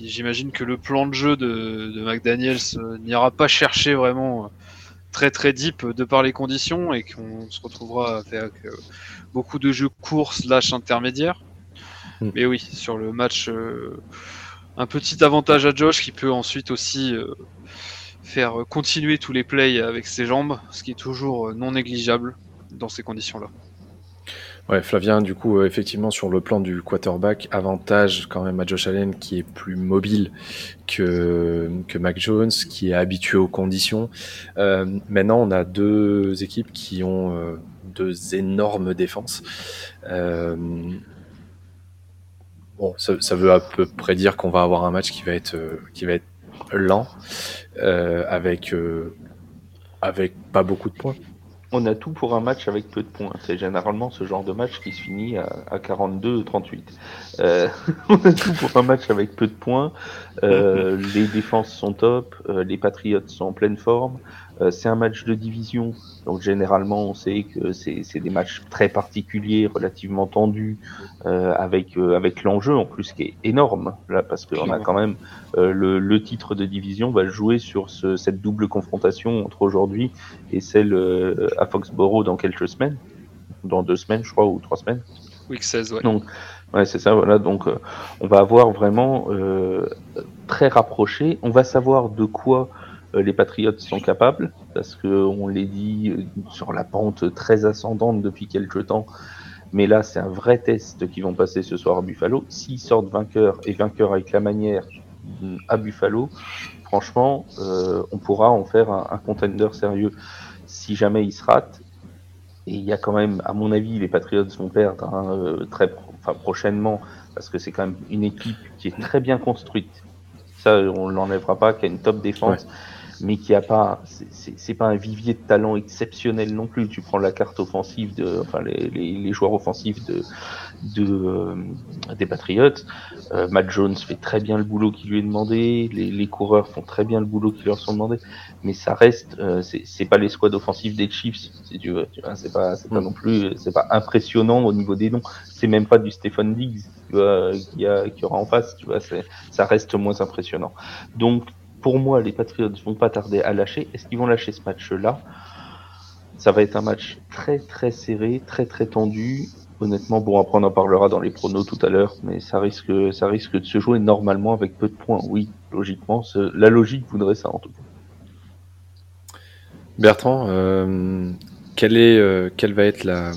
j'imagine que le plan de jeu de, de McDaniels euh, n'ira pas chercher vraiment euh, très très deep de par les conditions et qu'on se retrouvera avec euh, beaucoup de jeux courts slash intermédiaires. Hmm. Mais oui, sur le match, un petit avantage à Josh qui peut ensuite aussi faire continuer tous les plays avec ses jambes, ce qui est toujours non négligeable dans ces conditions-là. Ouais, Flavien, du coup, euh, effectivement, sur le plan du quarterback, avantage quand même à Josh Allen qui est plus mobile que, que Mac Jones, qui est habitué aux conditions. Euh, maintenant, on a deux équipes qui ont euh, deux énormes défenses. bon, ça, ça, veut à peu près dire qu'on va avoir un match qui va être, qui va être lent, euh, avec, euh, avec pas beaucoup de points. On a tout pour un match avec peu de points. C'est généralement ce genre de match qui se finit à, à 42-38. Euh, *laughs* on a tout pour un match avec peu de points. *laughs* les défenses sont top. les Patriots sont en pleine forme. Euh, c'est un match de division, donc généralement on sait que c'est des matchs très particuliers, relativement tendus, euh, avec euh, avec l'enjeu en plus qui est énorme là parce qu'on a quand même le, le, titre de division va jouer sur ce, cette double confrontation entre aujourd'hui et celle à Foxborough dans quelques semaines, dans deux semaines je crois ou trois semaines. Week 16, ouais. Donc, c'est ça, voilà. Donc, on va avoir vraiment très rapproché. On va savoir de quoi euh, les Patriotes sont capables, parce qu'on les dit euh, sur la pente très ascendante depuis quelques temps. Mais là, c'est un vrai test qu'ils vont passer ce soir à Buffalo. S'ils sortent vainqueurs et vainqueurs avec la manière mm, à Buffalo, franchement, euh, on pourra en faire un, contender sérieux. Si jamais ils se ratent, et il y a quand même, à mon avis, les Patriots vont perdre hein, très prochainement, parce que c'est quand même une équipe qui est très bien construite. Ça, on l'enlèvera pas, qui a une top défense mais qui a pas, c'est pas un vivier de talent exceptionnel non plus. Tu prends la carte offensive de, enfin les, les, les joueurs offensifs de, de euh, des Patriots. Euh, Matt Jones fait très bien le boulot qui lui est demandé, les, les, coureurs font très bien le boulot qui leur sont demandés, mais ça reste, euh, c'est pas les squads offensifs des Chiefs, si tu veux. C'est pas, c'est pas non plus, c'est pas impressionnant au niveau des noms. C'est même pas du Stephen Diggs, qui, qui aura en face, tu vois. Ça reste moins impressionnant. Donc pour moi, les Patriots vont pas tarder à lâcher. Est-ce qu'ils vont lâcher ce match-là? Ça va être un match très très serré, très très tendu. Honnêtement, bon, après on en parlera dans les pronos tout à l'heure, mais ça risque, ça risque de se jouer normalement avec peu de points. Oui, logiquement, la logique voudrait ça en tout cas. Bertrand, euh, quelle, est, euh, quelle va être la,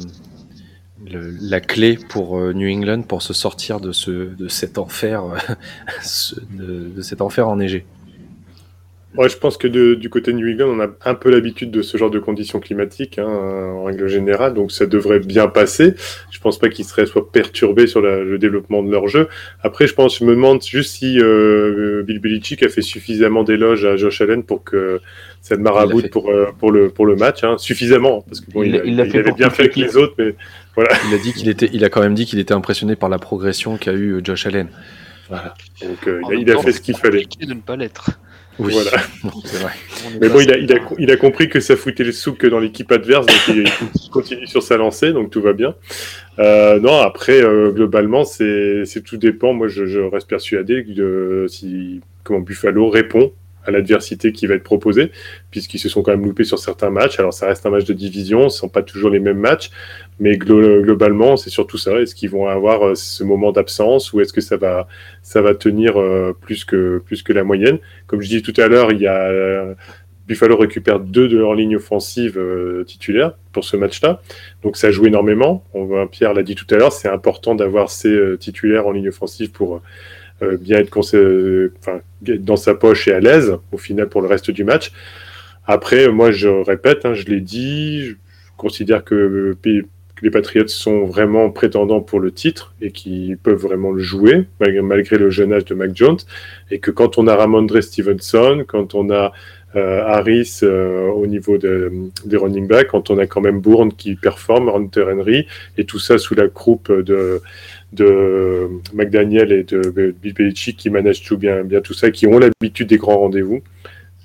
la clé pour euh, New England pour se sortir de, ce, de cet enfer, *laughs* de, de cet enfer enneigé? Ouais, je pense que du côté de New England, on a un peu l'habitude de ce genre de conditions climatiques, hein, en règle générale, donc ça devrait bien passer. Je pense pas qu'ils seraient soit perturbés sur le développement de leur jeu. Après, je pense, je me demande juste si euh, Bill Belichick a fait suffisamment d'éloges à Josh Allen pour que ça ne maraboute pour, euh, pour, le, pour le match, hein, suffisamment, parce que bon, il, il, avait bien fait avec les autres, mais voilà. Il a dit qu'il était, il a quand même dit qu'il était impressionné par la progression qu'a eu Josh Allen. Voilà. Donc euh, il, a, il a fait ce qu'il fallait. de ne pas l'être. Oui, Voilà. *laughs* c'est vrai. Mais bon, il a, il, a, il a compris que ça foutait le souk que dans l'équipe adverse, donc il, il *laughs* continue sur sa lancée, donc tout va bien. Euh, non, après, euh, globalement, c'est c'est tout dépend. Moi, je, je reste persuadé de si comment Buffalo répond à l'adversité qui va être proposée, puisqu'ils se sont quand même loupés sur certains matchs. Alors, ça reste un match de division, ce sont pas toujours les mêmes matchs, mais glo- globalement, c'est surtout ça. Est-ce qu'ils vont avoir euh, ce moment d'absence ou est-ce que ça va ça va tenir euh, plus que plus que la moyenne? Comme je disais tout à l'heure, il y a euh, Buffalo récupère deux de leur ligne offensive euh, titulaire pour ce match-là. Donc ça joue énormément. On Pierre l'a dit tout à l'heure, c'est important d'avoir ces titulaires en ligne offensive pour bien être, dans sa poche et à l'aise au final pour le reste du match. Après, moi je répète, hein, je l'ai dit, je considère que, les Patriots sont vraiment prétendants pour le titre et qu'ils peuvent vraiment le jouer malgré, le jeune âge de Mac Jones et que quand on a Ramondre Stevenson, quand on a euh, Harris euh, au niveau de- des running backs, quand on a quand même Bourne qui performe, Hunter Henry, et tout ça sous la croupe de, McDaniel et de Bill Belichick qui managent tout bien, bien tout ça, qui ont l'habitude des grands rendez-vous.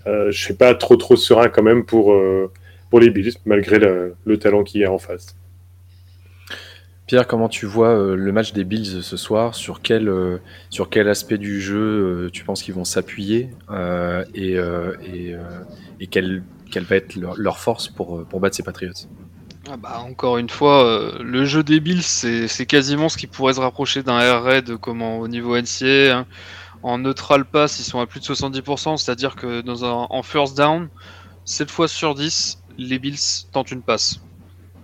Euh, je suis pas trop trop serein quand même pour, pour les Bills, malgré le, le talent qu'il y a en face. Pierre, comment tu vois euh, le match des Bills ce soir? Sur quel, euh, aspect du jeu euh, tu penses qu'ils vont s'appuyer et, et, quelle, va être leur, force pour, battre ces Patriots? Ah bah, encore une fois, le jeu des Bills, c'est c'est quasiment ce qui pourrait se rapprocher d'un air raid comment, au niveau NCA. hein. En neutral pass, ils sont à plus de 70%, c'est-à-dire que dans un, en first down, 7 fois sur 10, les Bills tentent une passe.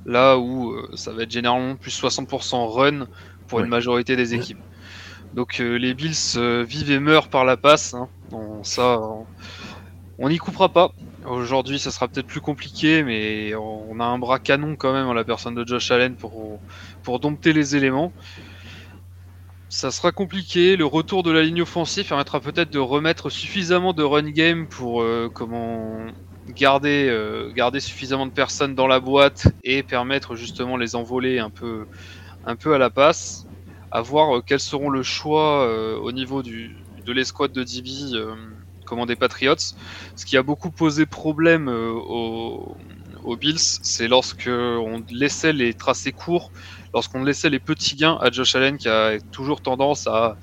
Là où euh, ça va être généralement plus 60% run pour une majorité des équipes. Donc euh, les Bills euh, vivent et meurent par la passe. hein. On- ça, on- on n'y coupera pas. Aujourd'hui, ça sera peut-être plus compliqué, mais on a un bras canon quand même en la personne de Josh Allen pour, pour dompter les éléments. Ça sera compliqué. Le retour de la ligne offensive permettra peut-être de remettre suffisamment de run game pour comment garder, euh, garder suffisamment de personnes dans la boîte et permettre justement les envoler un peu, un peu à la passe. À voir euh, quels seront le choix euh, au niveau du, de l'escouade de DB euh, comment des Patriots. Ce qui a beaucoup posé problème aux, aux Bills, c'est lorsque on laissait les tracés courts, lorsqu'on laissait les petits gains à Josh Allen qui a toujours tendance à,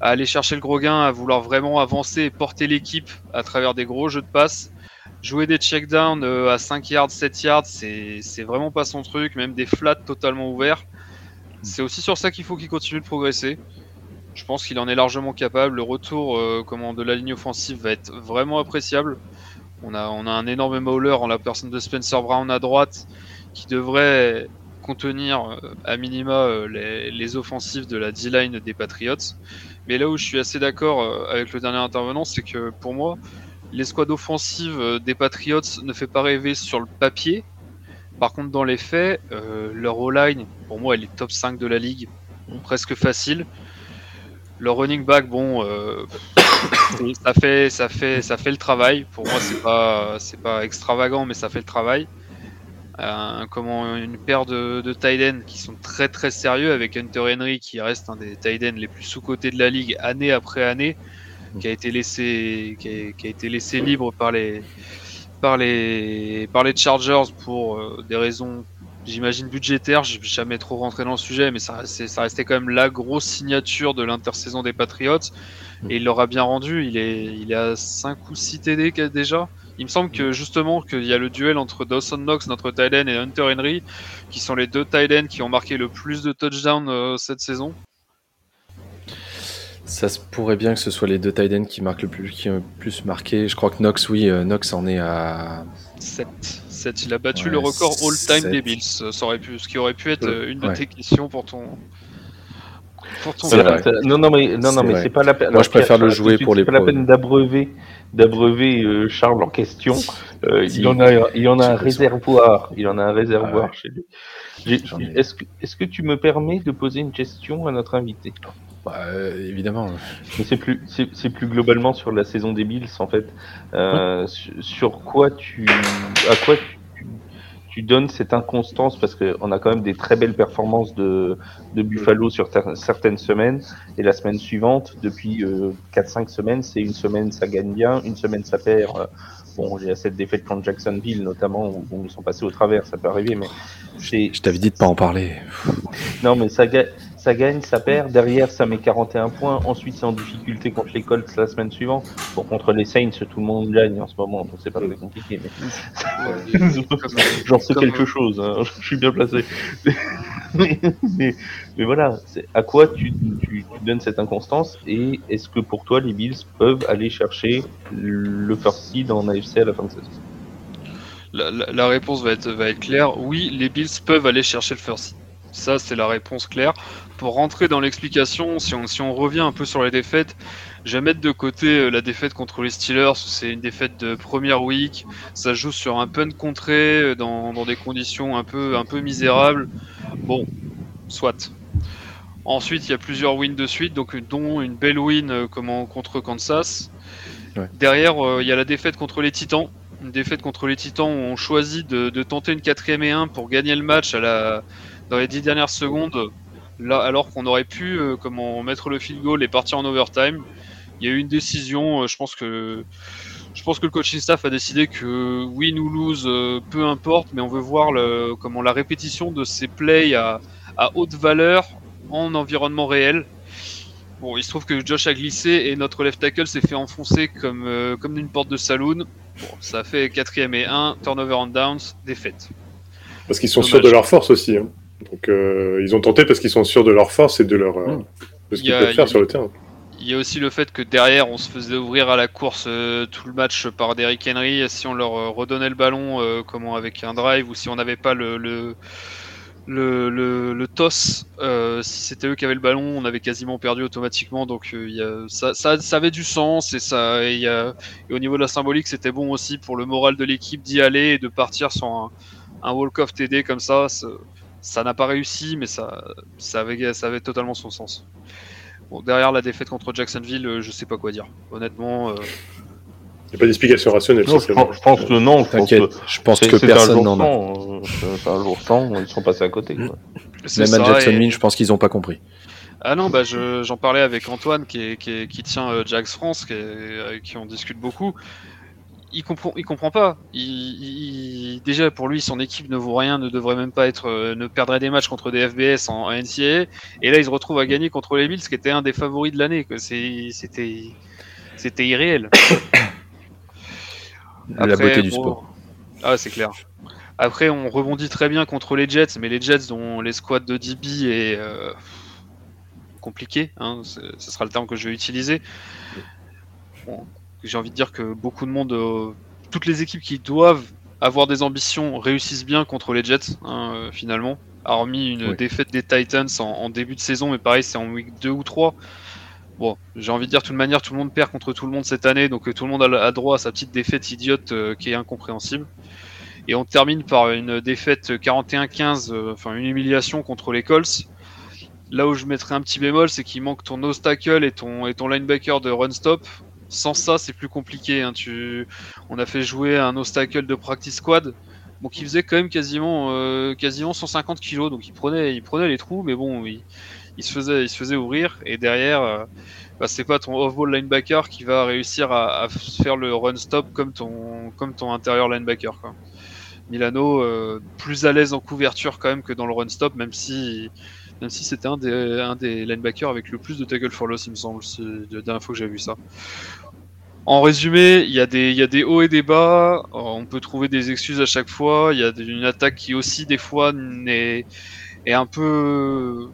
à aller chercher le gros gain, à vouloir vraiment avancer et porter l'équipe à travers des gros jeux de passe. Jouer des checkdowns euh, à 5 yards, 7 yards, c'est vraiment pas son truc, même des flats totalement ouverts. C'est aussi sur ça qu'il faut qu'il continue de progresser. Je pense qu'il en est largement capable. Le retour euh, comment, de la ligne offensive va être vraiment appréciable. On a, on a un énorme mauler en la personne de Spencer Brown à droite qui devrait contenir euh, à minima les, offensives de la D-line des Patriots. Mais là où je suis assez d'accord avec le dernier intervenant, c'est que pour moi, l'escouade offensive euh, des Patriots ne fait pas rêver sur le papier. Par contre, dans les faits, euh, leur O-line, pour moi, elle est top 5 de la ligue, presque facile. Leur running back, bon, euh, *coughs* ça fait, le travail. Pour moi, c'est pas, pas extravagant, mais ça fait le travail. Comment une paire de, de tight ends qui sont très très sérieux avec Hunter Henry qui reste un des tight les plus sous cotés de la ligue année après année, qui a été laissé, qui a, été laissé libre par les, par les, par les Chargers pour euh, des raisons j'imagine budgétaires. Je vais jamais trop rentré dans le sujet, mais ça, ça restait quand même la grosse signature de l'intersaison des Patriots. Et il l'aura bien rendu. Il est, il est à 5 ou 6 TD déjà. Il me semble que justement qu'il y a le duel entre Dawson Knox, notre tight end, et Hunter Henry, qui sont les deux tight ends qui ont marqué le plus de touchdowns euh, cette saison. Ça se pourrait bien que ce soit les deux ends qui marquent le plus, qui ont le plus marqué. Je crois que Knox, oui, euh, Knox en est à 7. 7. Il a battu Ouais, le record all-time des Bills. Euh, Ça aurait pu, ce qui aurait pu être euh, une de Ouais. tes questions pour ton. Pour ton Non, non, mais, non, non, mais c'est pas la peine. Moi, je préfère le jouer pour les C'est pas la peine d'abreuver, d'abreuver euh, Charles en question. Euh, il y en a, il y en a un réservoir. Il y en a un réservoir Ah ouais. chez lui. Est-ce que, est-ce que tu me permets de poser une question à notre invité? Bah, euh, évidemment. Mais c'est plus, c'est c'est plus globalement sur la saison des Bills en fait. Euh, sur, sur quoi tu, à quoi tu, tu donnes cette inconstance? Parce qu'on a quand même des très belles performances de, de Buffalo sur certaines semaines et la semaine suivante, depuis euh, 4-5 semaines, c'est une semaine ça gagne bien, une semaine ça perd. Euh, bon, a cette défaite contre Jacksonville notamment où, où, ils sont passés au travers, ça peut arriver, mais je t'avais dit de pas en parler. Non, mais ça gagne ça gagne, ça perd. Derrière, ça met 41 points. Ensuite, c'est en difficulté contre les Colts la semaine suivante. Bon, contre les Saints, tout le monde gagne en ce moment, donc c'est pas très compliqué. Mais... J'en sais *laughs* quelque chose, hein. je suis bien placé. *laughs* mais, mais, voilà, à quoi tu, tu, tu, donnes cette inconstance et est-ce que pour toi, les Bills peuvent aller chercher le first seed en AFC à la fin de saison? La, la, la, réponse va être, va être claire. Oui, les Bills peuvent aller chercher le first seed. Ça, c'est la réponse claire. Pour rentrer dans l'explication, si on, si on revient un peu sur les défaites, je vais mettre de côté euh, la défaite contre les Steelers. C'est une défaite de première week. Ça joue sur un punt contré euh, dans, dans des conditions un peu, un peu misérables. Bon, soit. Ensuite, il y a plusieurs wins de suite, donc dont une belle win euh, comment, contre Kansas. Ouais. Derrière, il y a la défaite contre les Titans. Une défaite contre les Titans où on choisit de, de tenter une quatrième et un pour gagner le match à la, dans les dix dernières secondes, là, alors qu'on aurait pu euh, comment mettre le field goal et partir en overtime. Il y a eu une décision. Euh, je pense que je pense que le coaching staff a décidé que win ou lose, euh, peu importe, mais on veut voir le, comment la répétition de ces plays à, à haute valeur en environnement réel. Bon, il se trouve que Josh a glissé et notre left tackle s'est fait enfoncer comme, euh, comme d'une porte de saloon. Bon, ça fait quatrième et 1, turnover on downs, défaite. Parce qu'ils sont Dommage. sûrs de leur force aussi. Hein. Donc euh, ils ont tenté parce qu'ils sont sûrs de leur force et de leur euh, de ce qu'ils peuvent faire sur le terrain. Il y a aussi le fait que derrière on se faisait ouvrir à la course euh, tout le match par Derrick Henry. Si on leur redonnait le ballon, euh, comment avec un drive ou si on n'avait pas le, le le, le, le toss, euh, si c'était eux qui avaient le ballon, on avait quasiment perdu automatiquement. Donc euh, y a, ça, ça, ça, avait du sens et, ça, et, y a, et au niveau de la symbolique, c'était bon aussi pour le moral de l'équipe d'y aller et de partir sur un, un walk-off TD comme ça. Ça n'a pas réussi, mais ça, ça, avait, ça avait totalement son sens. Bon, derrière la défaite contre Jacksonville, euh, je sais pas quoi dire. Honnêtement. Euh... Il n'y a pas d'explication rationnelle. Non, je, pense, je, pense, que non. Je pense que, je pense que personne n'en a. C'est un jour sans, ils sont passés à côté. Quoi. Même à Jacksonville, et... je pense qu'ils n'ont pas compris. Ah non, bah j'en parlais avec Antoine qui, est, qui, est, qui tient euh, Jax France, qui, est, avec qui on discute beaucoup il comprend, il comprend pas. Il, il, déjà pour lui, son équipe ne vaut rien, ne devrait même pas être, euh, ne perdrait des matchs contre des FBS en, en, NCAA. Et là, il se retrouve à gagner contre les Bills, qui était un des favoris de l'année. C'était, c'était irréel. *coughs* Après, la beauté du sport. Ah, c'est clair. Après, on rebondit très bien contre les Jets, mais les Jets dont les squads de DB est euh, compliqué. Hein, ce sera le terme que je vais utiliser. Bon, j'ai envie de dire que beaucoup de monde, euh, toutes les équipes qui doivent avoir des ambitions réussissent bien contre les Jets, hein, euh, finalement. Hormis une oui. défaite des Titans en, en, début de saison, mais pareil, c'est en week 2 ou 3. Bon, j'ai envie de dire, de toute manière, tout le monde perd contre tout le monde cette année, donc euh, tout le monde a, a, droit à sa petite défaite idiote qui est incompréhensible. Et on termine par une défaite 41-15, euh, enfin une humiliation contre les Colts. Là où je mettrais un petit bémol, c'est qu'il manque ton nose tackle et ton, et ton linebacker de run stop sans ça, c'est plus compliqué. Hein. Tu... On a fait jouer un obstacle de practice squad, bon, qui faisait quand même quasiment, euh, quasiment 150 kilos, donc il prenait, il prenait les trous, mais bon, il, il se faisait, il se faisait ouvrir. Et derrière, euh, bah, c'est pas ton off-ball linebacker qui va réussir à, faire le run stop comme ton, comme ton intérieur linebacker. Milano, euh, plus à l'aise en couverture quand même que dans le run stop, même si même si c'était un des, un des linebackers avec le plus de tackle for loss, il me semble, la dernière fois que j'ai vu ça. En résumé, il y, a des, hauts et des bas, on peut trouver des excuses à chaque fois, il y a une attaque qui aussi des fois est, un peu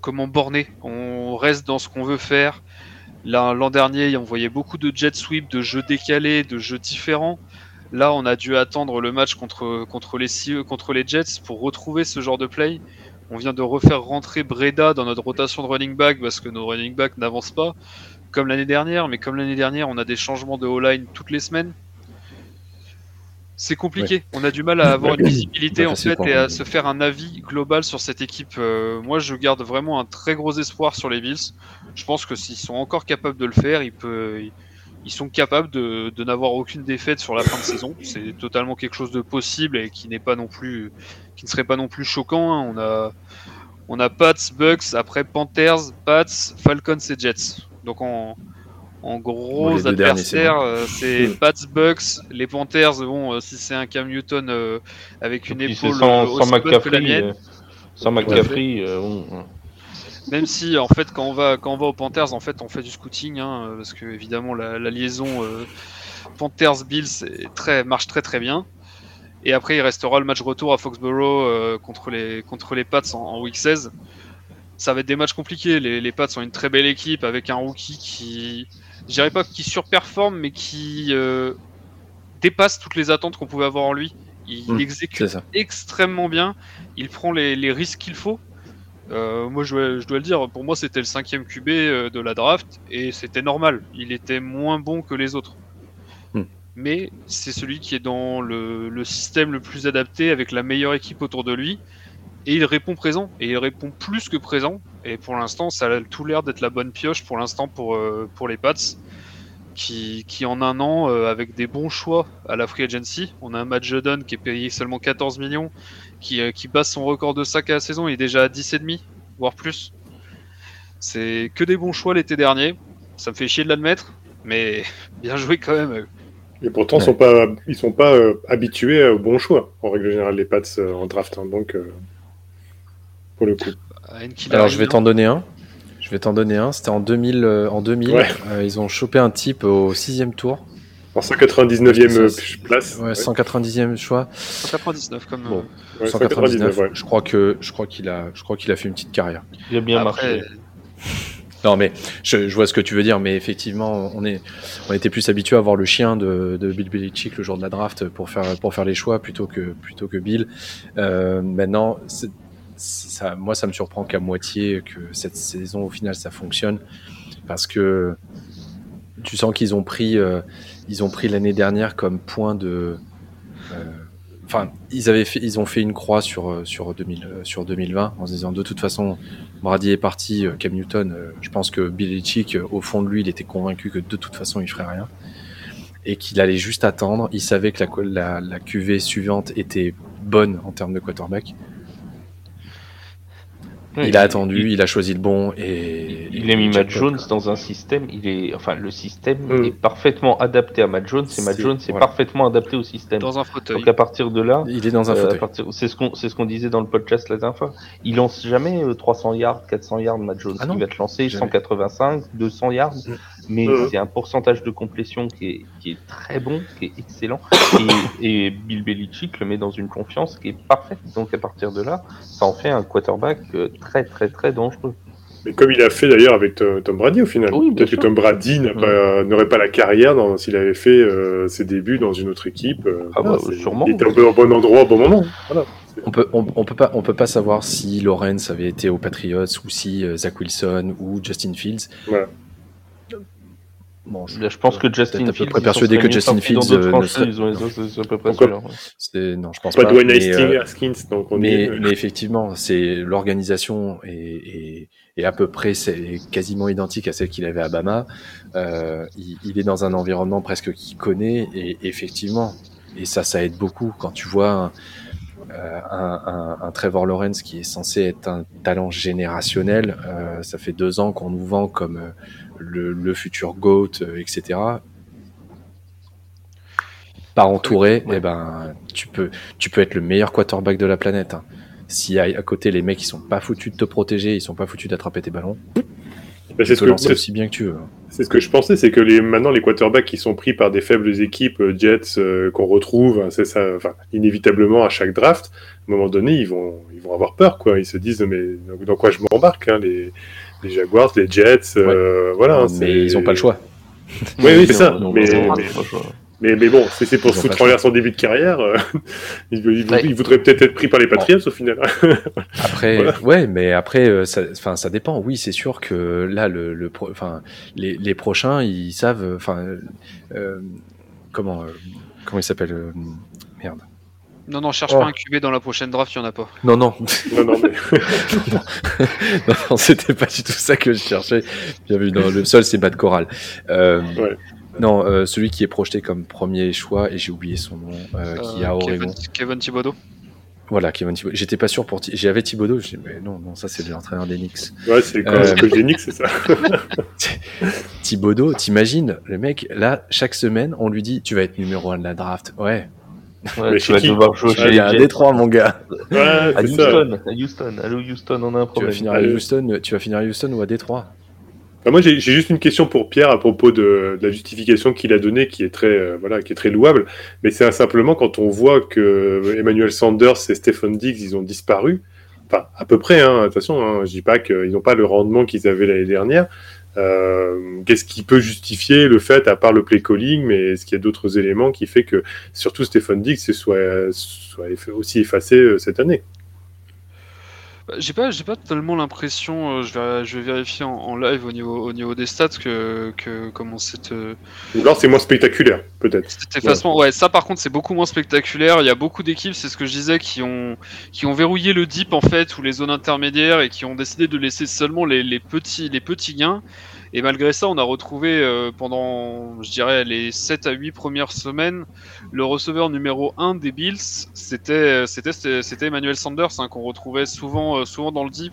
comment bornée, on reste dans ce qu'on veut faire. L'an dernier, on voyait beaucoup de jet sweep, de jeux décalés, de jeux différents. Là, on a dû attendre le match contre, les, contre les Jets pour retrouver ce genre de play. On vient de refaire rentrer Breda dans notre rotation de running back parce que nos running back n'avancent pas, comme l'année dernière, mais comme l'année dernière, on a des changements de O-line toutes les semaines. C'est compliqué. Ouais. On a du mal à avoir une visibilité en fait et à se faire un avis global sur cette équipe. Euh, moi, je garde vraiment un très gros espoir sur les Bills. Je pense que s'ils sont encore capables de le faire, ils, peuvent, ils, sont capables de, de n'avoir aucune défaite sur la fin de saison. C'est totalement quelque chose de possible et qui n'est pas non plus, qui ne serait pas non plus choquant. hein. On a, on a Pats, Bucks, après Panthers, Pats, Falcons et Jets. Donc en, en gros Bon, adversaires, euh, c'est Mm. Pats, Bucks, les Panthers. Bon, euh, si c'est un Cam Newton euh, avec une épaule sans, que la McCaffrey. mienne, euh, sans McCaffrey, bon, même si en fait quand on va quand on va aux Panthers en fait on fait du scouting hein, parce que évidemment la, la liaison euh, Panthers Bills très marche très très bien et après il restera le match retour à Foxborough euh, contre les contre les Pats en, en week 16 ça va être des matchs compliqués les, les Pats sont une très belle équipe avec un rookie qui je dirais pas qui surperforme mais qui euh, dépasse toutes les attentes qu'on pouvait avoir en lui il Mm, exécute extrêmement bien. Il prend les, les risques qu'il faut. Euh, moi, je dois, je dois le dire, pour moi, c'était le cinquième QB euh, de la draft et c'était normal. Il était moins bon que les autres. Hmm. Mais c'est celui qui est dans le, le système le plus adapté avec la meilleure équipe autour de lui. Et il répond présent. Et il répond plus que présent. Et pour l'instant, ça a tout l'air d'être la bonne pioche pour l'instant pour, euh, pour les Pats. Qui, qui en un an, euh, avec des bons choix à la free agency, on a un Matt Judon qui est payé seulement 14 millions, qui, euh, qui passe son record de sac à la saison, il est déjà à 10,5, voire plus. C'est que des bons choix l'été dernier. Ça me fait chier de l'admettre, mais *laughs* bien joué quand même. Et pourtant, ils Ouais. sont pas, ils sont pas euh, habitués au bon choix, en règle générale, les Pats euh, en draft. hein, donc, euh, pour le coup. Alors je vais t'en donner un. Je vais t'en donner un. C'était en 2000. euh, en 2000 Ouais. euh, ils ont chopé un type au sixième tour. En 199e Ça, euh, c'est- place. Ouais, 190e choix. 199 comme. Bon. euh, Ouais, 199. ouais. Je crois que je crois qu'il a je crois qu'il a fait une petite carrière. il a bien après, marché. *laughs* Non mais je, je vois ce que tu veux dire, mais effectivement on est on était plus habitué à voir le chien de, de Bill Belichick le jour de la draft pour faire pour faire les choix plutôt que plutôt que Bill. Euh, maintenant c'est- moi ça me surprend qu'à moitié que cette saison au final ça fonctionne parce que tu sens qu'ils ont pris euh, l'année dernière comme point de euh, Enfin, ils ils ont fait une croix sur euh, sur 2000 euh, sur 2020 en se disant de toute façon Brady est parti, Cam Newton, je pense que Bill Belichick, euh, au fond de lui, il était convaincu que de toute façon, il ferait rien. Et qu'il allait juste attendre. Il savait que la, la, la QV suivante était bonne en termes de quarterback. Ouais, il a attendu, il, a choisi le bon et. Il, il a mis Matt Jones quoi. dans un système, il est, enfin, le système Mm. est parfaitement adapté à Matt Jones et Matt Jones est voilà. parfaitement adapté au système. dans un fauteuil. Donc à partir de là, Il est dans un euh, fauteuil. partir- c'est ce qu'on c'est ce qu'on disait dans le podcast la dernière fois. Il lance jamais euh, 300 yards, 400 yards Matt Jones. Ah il va te lancer jamais. 185, 200 yards, mais Mhm. c'est un pourcentage de complétion qui est, qui est très bon, qui est excellent. *coughs* Et, et Bill Belichick le met dans une confiance qui est parfaite. Donc à partir de là, ça en fait un quarterback euh, très très très dangereux. Mais comme il a fait d'ailleurs avec euh, Tom Brady au final. Oui, Peut-être que. Tom Brady pas- n'aurait pas la carrière s'il avait fait euh, ses débuts dans une autre équipe. euh, Ah voilà, bah, c'est- sûrement. Il était au bon- au bon endroit au bon moment. Voilà. On peut, on, on peut pas, on peut pas savoir si Lawrence avait été aux Patriots ou si euh, Zach Wilson ou Justin Fields. Voilà. Bon, je, Là, je pense que Justin à peu Fields, près persuadé que Justin Fields, euh, serait- à peu près sûr, ouais. non, je pense Pas pas. Dwayne euh, Haskins, donc on mais, est- mais effectivement, c'est l'organisation est, est, est à peu près c'est quasiment identique à celle qu'il avait à Bama. Euh, il, il est dans un environnement presque qu'il connaît et effectivement, et ça, ça aide beaucoup quand tu vois un, euh, un, un, un Trevor Lawrence qui est censé être un talent générationnel. Euh, ça fait deux ans qu'on nous vend comme euh, le, le futur GOAT, euh, etc. Pas entouré, Ouais. eh ben, tu peux, tu peux être le meilleur quarterback de la planète. hein. Si à, à côté les mecs ils sont pas foutus de te protéger, ils sont pas foutus d'attraper tes ballons, C'est ce que lancer aussi bien que tu veux. c'est ce que je pensais, c'est que les, maintenant les quarterbacks qui sont pris par des faibles équipes, euh, Jets, euh, qu'on retrouve, hein, c'est ça, enfin, inévitablement à chaque draft, à un moment donné, ils vont, ils vont avoir peur, quoi. Ils se disent, mais dans, quoi je m'embarque, hein, les, les Jaguars, les Jets, euh, voilà. hein, mais ils ont pas le choix. Oui, oui, c'est ça. Non, mais, mais. Mais, mais bon, c'est c'est pour se foutre en l'air son début de carrière. euh, *laughs* il, il- Ouais. il voudrait peut-être être pris par les Patriots au final. *laughs* Après, Voilà. ouais, mais après, euh, ça, enfin, ça dépend. Oui, c'est sûr que là, le, le pro- enfin, les, les prochains, ils savent, euh, enfin, comment, euh, comment il s'appelle, euh, merde. Non, non, cherche Oh. pas un QB dans la prochaine draft, il y en a pas. Non, non, non, non, mais non, *laughs* non, non, c'était pas du tout ça que je cherchais. Bien vu, le seul, c'est Matt Corral. Euh, Ouais. Non, euh, celui qui est projeté comme premier choix, et j'ai oublié son nom, euh, qui est à Euh, Oregon. Kevin, Kevin Thibodeau. Voilà, Kevin Thibodeau. J'étais pas sûr pour. J'avais Thibodeau, j'ai dit, mais non, non, ça c'est l'entraîneur des Knicks. Ouais, c'est quand Euh, même c'est ça. *laughs* Thibodeau, t'imagines, le mec, là, chaque semaine, on lui dit, tu vas être numéro 1 de la draft. Ouais, Ouais, Mais tu vas qui devoir jouer chez les a. Détroit, mon gars. Ouais, À c'est ça. Houston, à Houston. Allô Houston, on a un Tu vas problème. finir à Houston, tu vas finir à Houston ou à Détroit. Enfin, moi, j'ai juste une question pour Pierre à propos de, la justification qu'il a donnée, qui est très, euh, voilà, qui est très louable. Mais c'est simplement quand on voit que Emmanuel Sanders et Stephen Diggs, ils ont disparu. Enfin, à peu près. Hein, de toute façon, hein, je dis pas qu'ils n'ont pas le rendement qu'ils avaient l'année dernière. Euh, Qu'est-ce qui peut justifier le fait, à part le play calling, mais est-ce qu'il y a d'autres éléments qui fait que surtout Stephen Diggs soit, soit aussi effacé euh, cette année? Bah, J'ai pas, j'ai pas tellement l'impression, euh, je, vais, je vais vérifier en, en live au niveau, au niveau des stats que, que comment cette, euh, Ou alors c'est moins spectaculaire, peut-être. cet effacement. Ouais, ça par contre c'est beaucoup moins spectaculaire. Il y a beaucoup d'équipes, c'est ce que je disais, qui ont, qui ont verrouillé le deep en fait ou les zones intermédiaires et qui ont décidé de laisser seulement les, les petits, les petits gains. Et malgré ça, on a retrouvé euh, pendant, je dirais, les 7 à 8 premières semaines, le receveur numéro 1 des Bills, c'était c'était Emmanuel Sanders hein, qu'on retrouvait souvent euh, souvent dans le deep,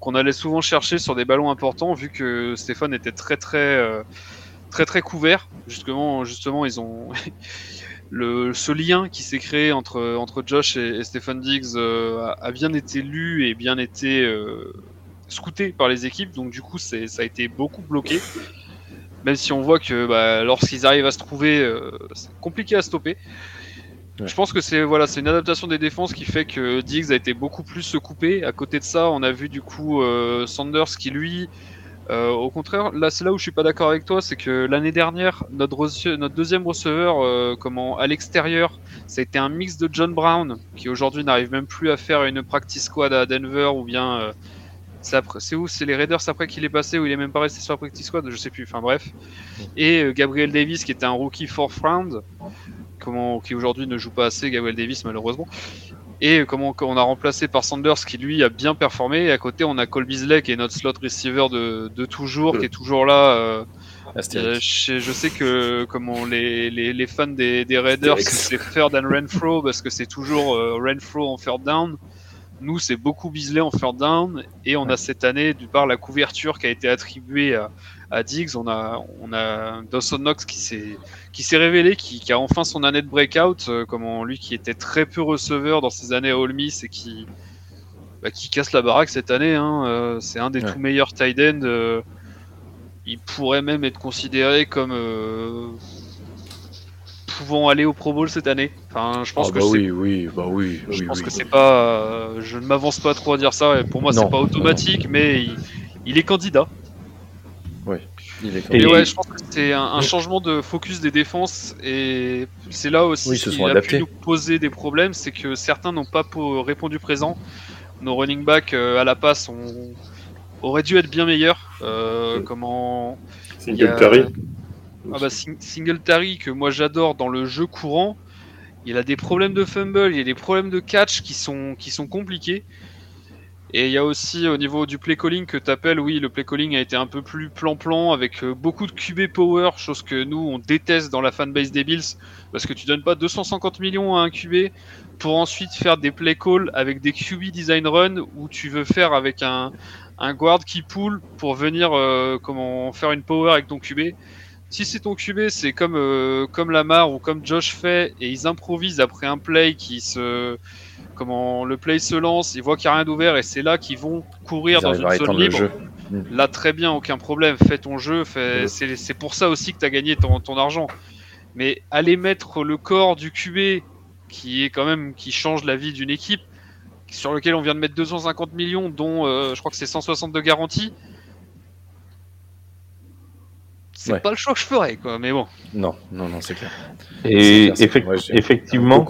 qu'on allait souvent chercher sur des ballons importants vu que Stéphane était très très euh, très très couvert. Justement justement ils ont *laughs* le ce lien qui s'est créé entre entre Josh et, et Stephen Diggs euh, a, bien été lu et bien été euh, scouté par les équipes, donc du coup c'est ça a été beaucoup bloqué. Même si on voit que bah, lorsqu'ils arrivent à se trouver, euh, c'est compliqué à stopper. Ouais. Je pense que c'est voilà, c'est une adaptation des défenses qui fait que Diggs a été beaucoup plus se couper. À côté de ça, on a vu du coup euh, Sanders qui lui, euh, au contraire, là c'est là où je suis pas d'accord avec toi, c'est que l'année dernière notre, notre deuxième receveur, euh, comment à l'extérieur, ça a été un mix de John Brown qui aujourd'hui n'arrive même plus à faire une practice squad à Denver ou bien c'est où C'est les Raiders après qu'il est passé ou il est même pas resté sur la practice squad Je sais plus. Enfin bref. Et euh, Gabriel Davis qui était un rookie fourth round, comment, qui aujourd'hui ne joue pas assez, Gabriel Davis malheureusement. Et euh, comment on a remplacé par Sanders qui lui a bien performé. Et à côté on a Cole Beasley qui est notre slot receiver de, de toujours, qui est toujours là. euh, je, je sais que comment les, les, les fans des, des Raiders c'est third and Renfro parce que c'est toujours euh, Renfro en third down. Nous c'est beaucoup Beasley en third down et on a cette année du par la couverture qui a été attribuée à, à Diggs, on a on a Dawson Knox qui s'est révélé, qui, qui a enfin son année de breakout, euh, comment lui qui était très peu receveur dans ses années à Ole Miss et qui bah, qui casse la baraque cette année. Hein, euh, c'est un des Ouais. tout meilleurs tight end. euh, il pourrait même être considéré comme euh, pouvant aller au Pro Bowl cette année. Enfin, je pense Ah que bah c'est oui, oui, bah oui. je oui, pense oui. que c'est pas. euh, je ne m'avance pas trop à dire ça. Et pour moi, Non, c'est pas automatique, mais il, il est candidat. Il est Et- Mais ouais, je pense que c'est un, un changement de focus des défenses et c'est là aussi Oui, qu'il sont a adaptés. pu nous poser des problèmes, c'est que certains n'ont pas po- répondu présent. Nos running backs euh, à la passe ont, auraient dû être bien meilleurs. Euh, Mm. Comment Singletary. Ah bah, Sing- Singletary que moi j'adore dans le jeu courant, il a des problèmes de fumble, il a des problèmes de catch qui sont, qui sont compliqués. Et il y a aussi au niveau du play calling que t'appelles, oui, le play calling a été un peu plus plan-plan avec euh, beaucoup de QB power, chose que nous on déteste dans la fanbase des Bills, parce que tu donnes pas 250 millions à un QB pour ensuite faire des play calls avec des QB design run où tu veux faire avec un, un guard qui pull pour venir euh, comment faire une power avec ton QB. Si c'est ton QB, c'est comme euh, comme Lamar ou comme Josh fait et ils improvisent après un play qui se comment le play se lance, ils voient qu'il n'y a rien d'ouvert et c'est là qu'ils vont courir Ils dans une zone libre. Là, très bien, aucun problème. Fais ton jeu. Fais... C'est c'est pour ça aussi que tu as gagné ton, ton argent. Mais aller mettre le corps du QB, qui est quand même qui change la vie d'une équipe, sur lequel on vient de mettre 250 millions, dont euh, je crois que c'est 160 de garantie. C'est Ouais. pas le choix que je ferais, quoi. Mais bon. Non, non, non, c'est clair. Et clair, ouais, effectivement.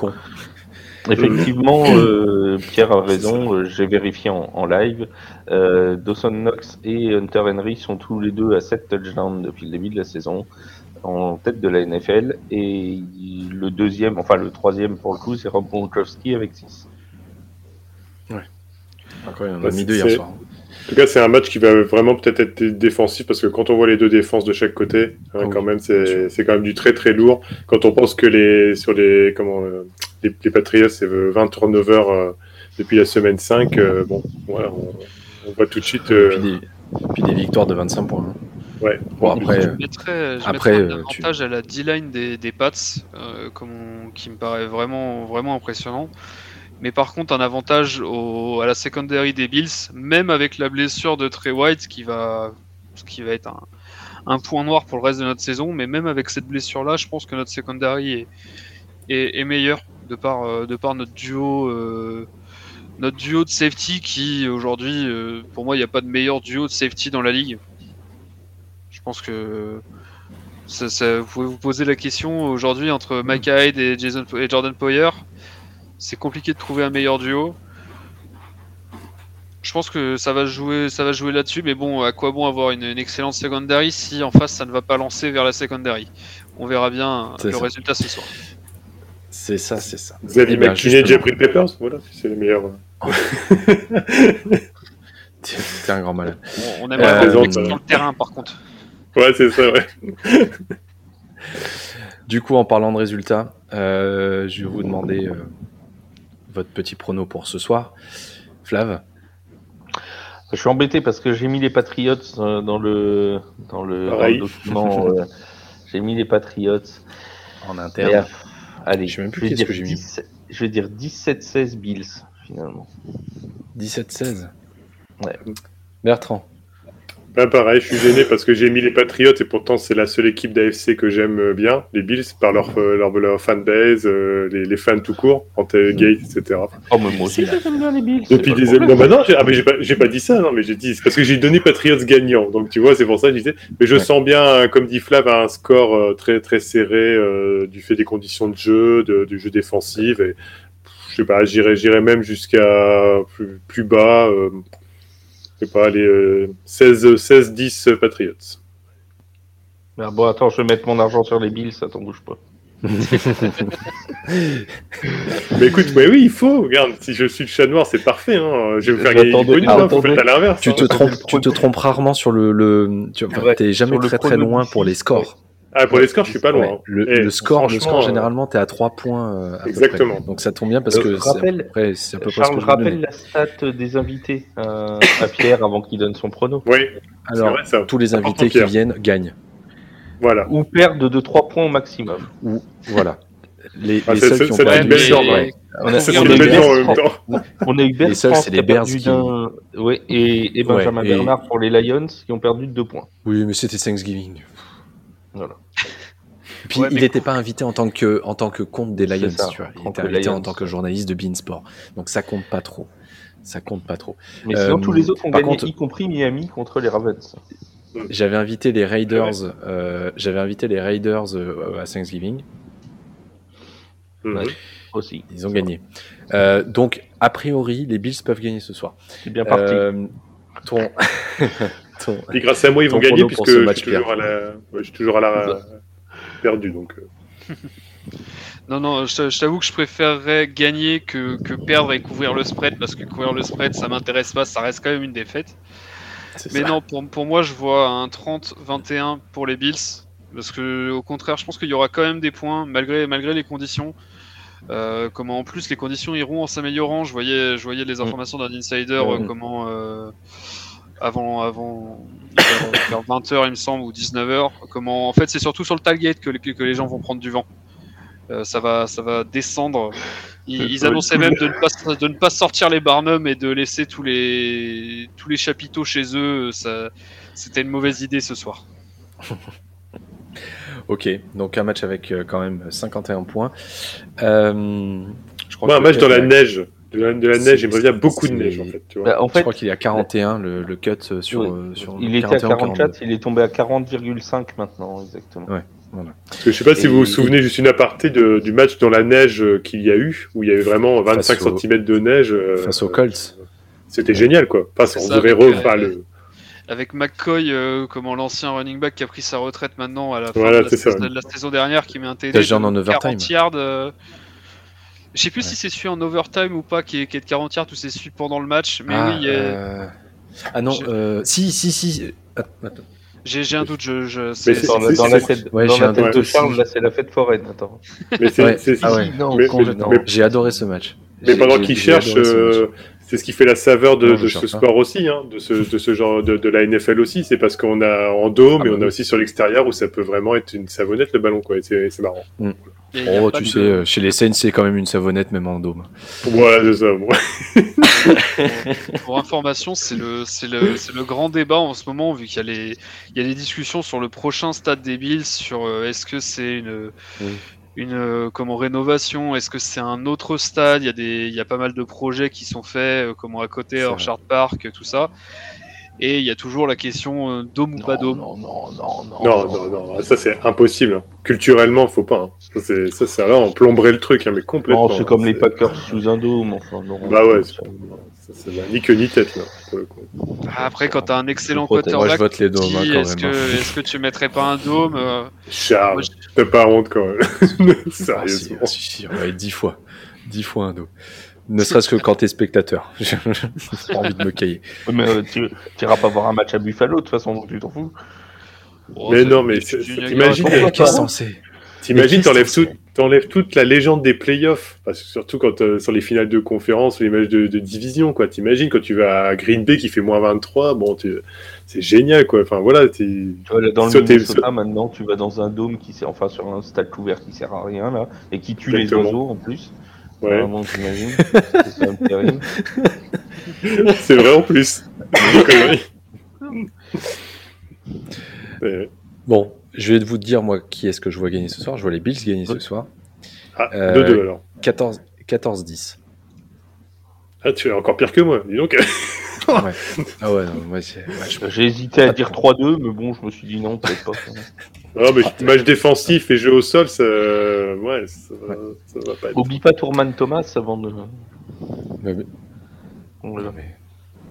Effectivement, euh, Pierre a raison, euh, j'ai vérifié en, en live. Euh, Dawson Knox et Hunter Henry sont tous les deux à 7 touchdowns depuis le début de la saison, en tête de la NFL. Et le deuxième, enfin le troisième pour le coup, c'est Rob Gronkowski avec 6. Encore, il en a mis deux hier soir. En tout cas, c'est un match qui va vraiment peut-être être défensif parce que quand on voit les deux défenses de chaque côté, hein, Oui, quand même, c'est quand même du très très lourd. Quand on pense que les sur les comment euh, les, les Patriots, c'est 20 turnovers euh, depuis la semaine 5, euh, bon, voilà, on, on voit tout de suite. Et puis, des, puis des victoires de 25 points. hein. Ouais. Bon, après, je mettrais, je après, mettrais un tu- avantage à la D-line des, des Pats, euh, comme on- qui me paraît vraiment, vraiment impressionnant. Mais par contre, un avantage à la secondary des Bills, même avec la blessure de Trey White, qui va, qui va être un, point noir pour le reste de notre saison. Mais même avec cette blessure-là, je pense que notre secondary est, est, meilleur de par, euh, de par notre duo. euh, notre duo de safety qui aujourd'hui, euh, pour moi, il n'y a pas de meilleur duo de safety dans la ligue. Je pense que ça, ça- vous pouvez vous poser la question aujourd'hui entre Micah Hyde et, Jason, et Jordan Poyer. C'est compliqué de trouver un meilleur duo. Je pense que ça va jouer, ça va jouer là-dessus, mais bon, à quoi bon avoir une, une excellente secondary si en face ça ne va pas lancer vers la secondary? On verra bien C'est le ça. résultat ce soir. C'est ça, c'est ça. Xavier Eh ben, McKinney. Jeffrey Peppers, voilà, c'est les meilleurs. *laughs* euh. T'es un grand malade. On, on aimerait Euh, le euh, sur le terrain par contre. Ouais, c'est ça, ouais. *laughs* Du coup, en parlant de résultats, euh, je vais vous demander euh, votre petit prono pour ce soir. Flav, Je suis embêté parce que j'ai mis les Patriots euh, dans le dans le, dans le document. euh, *laughs* j'ai mis les Patriots. en interne. allez, Je sais même plus vais qu'est-ce dire que j'ai mis. 17 Je vais dire 17-16 Bills finalement. 17-16. Ouais. Bertrand, Ben, pareil, je suis gêné parce que j'ai mis les Patriots et pourtant c'est la seule équipe d'AFC que j'aime euh, bien, les Bills, par leur, euh, leur, leur fanbase, euh, les, les fans tout court, Antelgate, etc. Oh, mais moi aussi j'aime bien les Bills. Depuis des années. Non, bah non, j'ai ah, mais j'ai pas, j'ai pas dit ça, non, mais j'ai dit, parce que j'ai donné Patriots gagnant. Donc tu vois, c'est pour ça que je disais. Mais je Ouais. sens bien, comme dit Flav, un score euh, très très serré euh, du fait des conditions de jeu, de- du jeu défensif. Et je sais pas, j'irais, j'irais même jusqu'à plus, plus bas. Euh, je sais pas, les euh, 16, 16, 10 Patriots. Ah, bon, attends, je vais mettre mon argent sur les Bills, ça t'en bouge pas. *laughs* Mais écoute, ouais, oui, il faut. Regarde, si je suis le chat noir, c'est parfait. Hein. Je vais vous faire gagner du J'attendais- bonus, hein, faut à l'inverse. tu hein. te trompes, tu te trompes rarement sur le, le tu t'es jamais très très loin pour les scores. Ah, pour les scores, je suis pas loin. Ouais, hein. le, Eh, le score, le score euh, généralement t'es à 3 points. euh, à peu Exactement. près. Donc ça tombe bien parce Euh, que c'est à rappelle- peu près, c'est à peu près ce Charles, que je rappelle la stat des invités euh, à Pierre avant qu'il donne son prono. Oui, Alors vrai ça. tous les invités qui viennent gagnent. Voilà. Ou perdre de 3 points au maximum. Ou voilà. Les, Ah, les c'est- seuls qui ont c'est perdu. une belle mais- norme. On a, on a eu on a Les seuls, c'est les Bears qui- ouais, et, et Benjamin Bernard pour les Lions qui ont perdu de 2 points. Oui, mais c'était Thanksgiving. Voilà. Puis Ouais, il n'était pas invité en tant que en tant que compte des Lions, ça, tu vois. Il était invité en tant que journaliste de Beansport. Donc ça compte pas trop. Ça compte pas trop. Mais Euh, sinon, tous les autres ont gagné, contre- y compris Miami contre les Ravens. J'avais invité les Raiders. euh, J'avais invité les Raiders euh, à Thanksgiving. Mhm. Ouais. Aussi. Ils ont gagné. Euh, donc a priori, les Bills peuvent gagner ce soir. C'est bien parti. Euh, ton, *laughs* ton- Et grâce à moi, ils vont gagner puisque je suis toujours à la, ouais, je suis toujours à la perdu. Donc, euh. *laughs* Non, non, je, je t'avoue que je préférerais gagner que, que perdre et couvrir le spread parce que couvrir le spread ça m'intéresse pas, ça reste quand même une défaite. Mais ça. non, pour, pour moi je vois un 30-21 pour les Bills parce que au contraire je pense qu'il y aura quand même des points malgré, malgré les conditions. Euh, comment en plus les conditions iront en s'améliorant. Je voyais, je voyais les informations d'un insider euh, Mm. comment euh, avant, avant vers 20h il me semble ou 19h. Comment en fait c'est surtout sur le tailgate que, les- que les gens vont prendre du vent. Euh, ça va, ça va descendre. Ils, ils annonçaient même de ne, pas, de ne pas sortir les Barnum et de laisser tous les, tous les chapiteaux chez eux. Ça, c'était une mauvaise idée ce soir. *laughs* Ok, donc un match avec euh, quand même 51 points. Euh, je crois un match dans la neige. De la, de la neige, j'aimerais bien beaucoup de neige en fait. Tu vois. Bah, en Je fait, crois qu'il est à 41 le, le cut euh, sur, Oui. euh, sur il était à 41, 44, il est tombé à 40,5 maintenant, exactement. Ouais. Parce que je sais pas si vous vous souvenez juste une aparté de- du match dans la neige euh, qu'il y a eu, où il y avait vraiment 25 Face au- cm de neige. euh, face aux Colts. C'était génial quoi. Enfin, C'est on ça, devrait avec, refaire euh, le. Avec McCoy, euh, comment l'ancien running back qui a pris sa retraite maintenant à la fin Voilà, de, la saison, de la saison dernière, qui met un TD de en overtime. 40 yards. euh, Je sais plus Ouais. si c'est celui en overtime ou pas qui est, qui est de 40 yards ou c'est celui pendant le match, mais Ah, oui, il y a- euh, Ah non, euh, si, si, si. Attends. J'ai un doute, je, je Mais c'est- Dans, la- dans tête, Ouais, dans j'ai la un tête doute de aussi. Charles, là, c'est la fête foraine. Attends. Mais c'est, Ouais. Ah ouais. non, J'ai adoré ce match. Mais pendant qu'ils cherchent, euh, c'est ce qui fait la saveur de, Non, de je ce sport aussi, hein, de, ce, de ce genre de, de la NFL aussi. C'est parce qu'on a en dôme Ah et bah on a oui. aussi sur l'extérieur où ça peut vraiment être une savonnette le ballon, quoi. C'est, marrant. a Oh, tu sais, euh, chez les Saints, c'est quand même une savonnette, même en dôme. Voilà, c'est ça. bon. *laughs* Pour information, c'est le, grand débat en ce moment, vu qu'il y a y les discussions sur le prochain stade des Bills, sur euh, est-ce que c'est une, Oui. Une euh, comment rénovation, est-ce que c'est un autre stade? Il y a des, il y a pas mal de projets qui sont faits, euh, comment à côté, Orchard Park, tout ça. Et il y a toujours la question euh, dôme ou pas dôme. non, non, non, non. Non, non, non, ça c'est impossible. Culturellement, faut pas. hein. Ça, c'est, là, on plomberait le truc, hein, mais complètement. C'est comme les Packers sous un dôme. Enfin, non, Bah ouais, c'est ni queue ni tête, là, pour le coup. Ah, Après, quand tu as un excellent quarterback, est-ce que, est-ce que tu mettrais pas un dôme euh, Charles, t'as pas honte quand même. *laughs* Ah, si, *laughs* Sérieusement. si, si, ouais, dix fois. Dix fois un dôme. Ne serait-ce que quand t'es spectateur. *laughs* J'ai pas envie de me cailler. Mais euh, tu iras pas voir un match à Buffalo, de toute façon, donc tu t'en fous. oh, Mais non, mais tu- c'est- tu- t'imagines, T'imagines, t'enlèves tout, t'enlèves toute la légende des playoffs, parce que surtout quand euh, sur les finales de conférence, les matchs de, de division, quoi. T'imagines quand tu vas à Green Bay qui fait moins 23, bon, tu- c'est génial, quoi. Enfin voilà, t'es. Tu vois, là, dans le Sauter- Minnesota, maintenant, tu vas dans un dôme qui sert, enfin, sur un stade couvert qui sert à rien, là, et qui tue Exactement. les oiseaux, en plus. Ouais, Vraiment, t'imagines C'est *laughs* c'est vrai en plus. *laughs* Bon, je vais vous dire, moi, qui est-ce que je vois gagner ce soir. Je vois les Bills gagner ce soir. Ah, Euh, 2-2 alors. 14 14-10. Ah, tu es encore pire que moi, dis donc. Ouais. Ah ouais, non, moi, c'est- ouais, je- J'ai hésité à dire 3-2, mais bon, je me suis dit non, peut-être pas. *laughs* Ah, mais match défensif et jeu au sol, ça, ouais, ça, va- ça va pas être. Oublie pas Tourman Thomas avant de. mais- mais- Voilà. mais-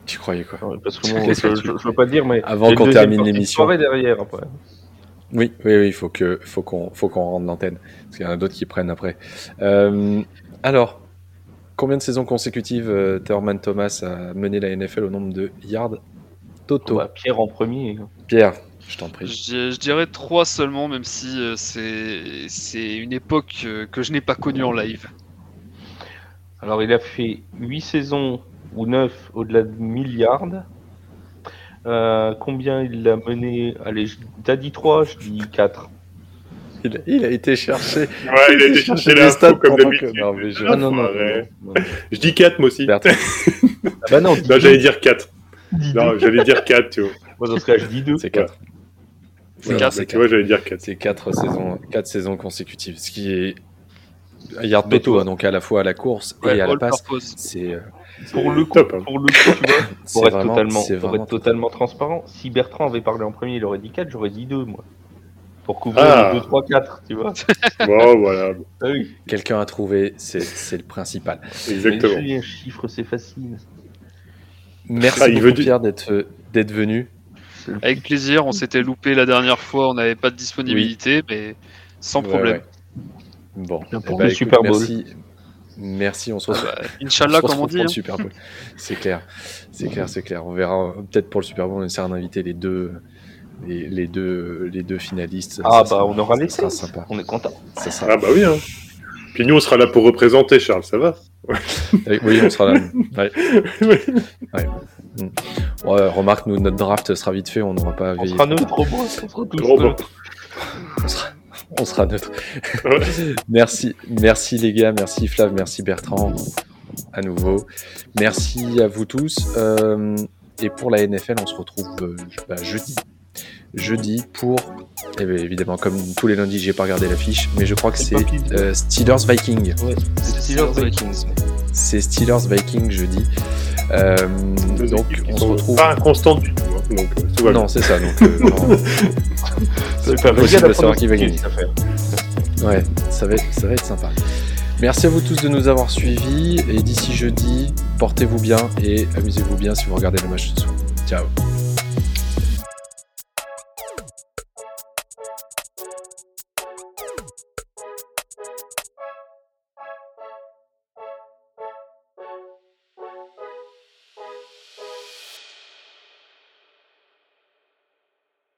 Tu croyais quoi? Ouais, Parce que bon, Qu'est-ce je, que tu- je, je veux pas dire, mais. Avant il y a qu'on termine l'émission. soirée derrière, après. Oui, oui, oui, il faut que, faut qu'on, faut qu'on rende l'antenne, parce qu'il y en a d'autres qui prennent après. Euh, alors, combien de saisons consécutives euh, Thurman Thomas a mené la NFL au nombre de yards totaux? Bah, Pierre en premier. Pierre, je t'en prie. Je, je dirais 3 seulement, même si euh, c'est c'est une époque euh, que je n'ai pas connue en live. Alors, il a fait 8 saisons ou 9 au-delà de milliards. Euh, combien il a mené? Allez, je- t'as dit 3, je dis 4. Il, il a été cherché. Ouais, il a été chercher des l'info stats comme d'habitude. que- non, mais je- Ah, non, non, non, non. Je dis 4 moi aussi. *laughs* Ah bah non, Non, j'allais dire 4. Dis Non, j'allais dire 4, tu vois. Moi, dans ce cas, je dis 2. c'est 4. C'est quatre. c'est Tu vois, j'allais dire 4. C'est 4 saisons, quatre saisons consécutives, ce qui est totaux, toi- hein, donc à la fois à la course et Ouais, à la passe. C'est, euh, Pour le coup, top, hein. pour le coup, tu vois, *laughs* c'est pour être vraiment, totalement, pour vraiment être totalement transparent, si Bertrand avait parlé en premier, il aurait dit 4, j'aurais dit 2, moi. Pour couvrir Ah. les 2, 3, 4, tu vois. Bon, *laughs* voilà, Ah oui. quelqu'un a trouvé, c'est, le principal. exactement. Mais un chiffre, c'est facile. Merci Ah, beaucoup, du- Pierre d'être, d'être venu. Avec plaisir, on s'était loupé la dernière fois, on n'avait pas de disponibilité, mais sans Ouais, problème. ouais. Bon, Bien pour eh le écoute, Super Bowl. Merci, merci. On se Ah retrouve. bah, Inch'Allah, comme on dit. pour le hein. Super Bowl. C'est clair, c'est clair, c'est clair. On verra peut-être pour le Super Bowl, on essaiera d'inviter les deux, les, les deux, les deux finalistes. Ah Ça bah, sera- on aura les sera six. sympa. On est content. Ça sera- Ah bah oui, hein. Puis nous, on sera là pour représenter, Charles, ça va Eh, Oui, on sera là. *laughs* Ouais. Ouais. Mm. Ouais, remarque, nous, notre draft sera vite fait, on n'aura pas à On veiller. sera neutre au moins, on sera tous. On sera, on sera neutre. Ouais. *laughs* merci, merci les gars, merci Flav, merci Bertrand, à nouveau. Merci à vous tous. Euh, et pour la NFL, on se retrouve euh, bah, jeudi. Jeudi pour, eh ben, évidemment, comme tous les lundis, j'ai pas regardé l'affiche, mais je crois que C'est euh, Steelers Vikings. Ouais, c'est Steelers Vikings. C'est Steelers Vikings jeudi. Euh, donc on se retrouve. Pas inconstantes du tout, hein. donc euh, tout. Non, c'est ça. Donc, euh. *laughs* C'est pas possible de savoir qui va gagner. Ouais, ça va, être, ça va être sympa. Merci à vous tous de nous avoir suivis. Et d'ici jeudi, portez-vous bien et amusez-vous bien si vous regardez le match ce soir. Ciao.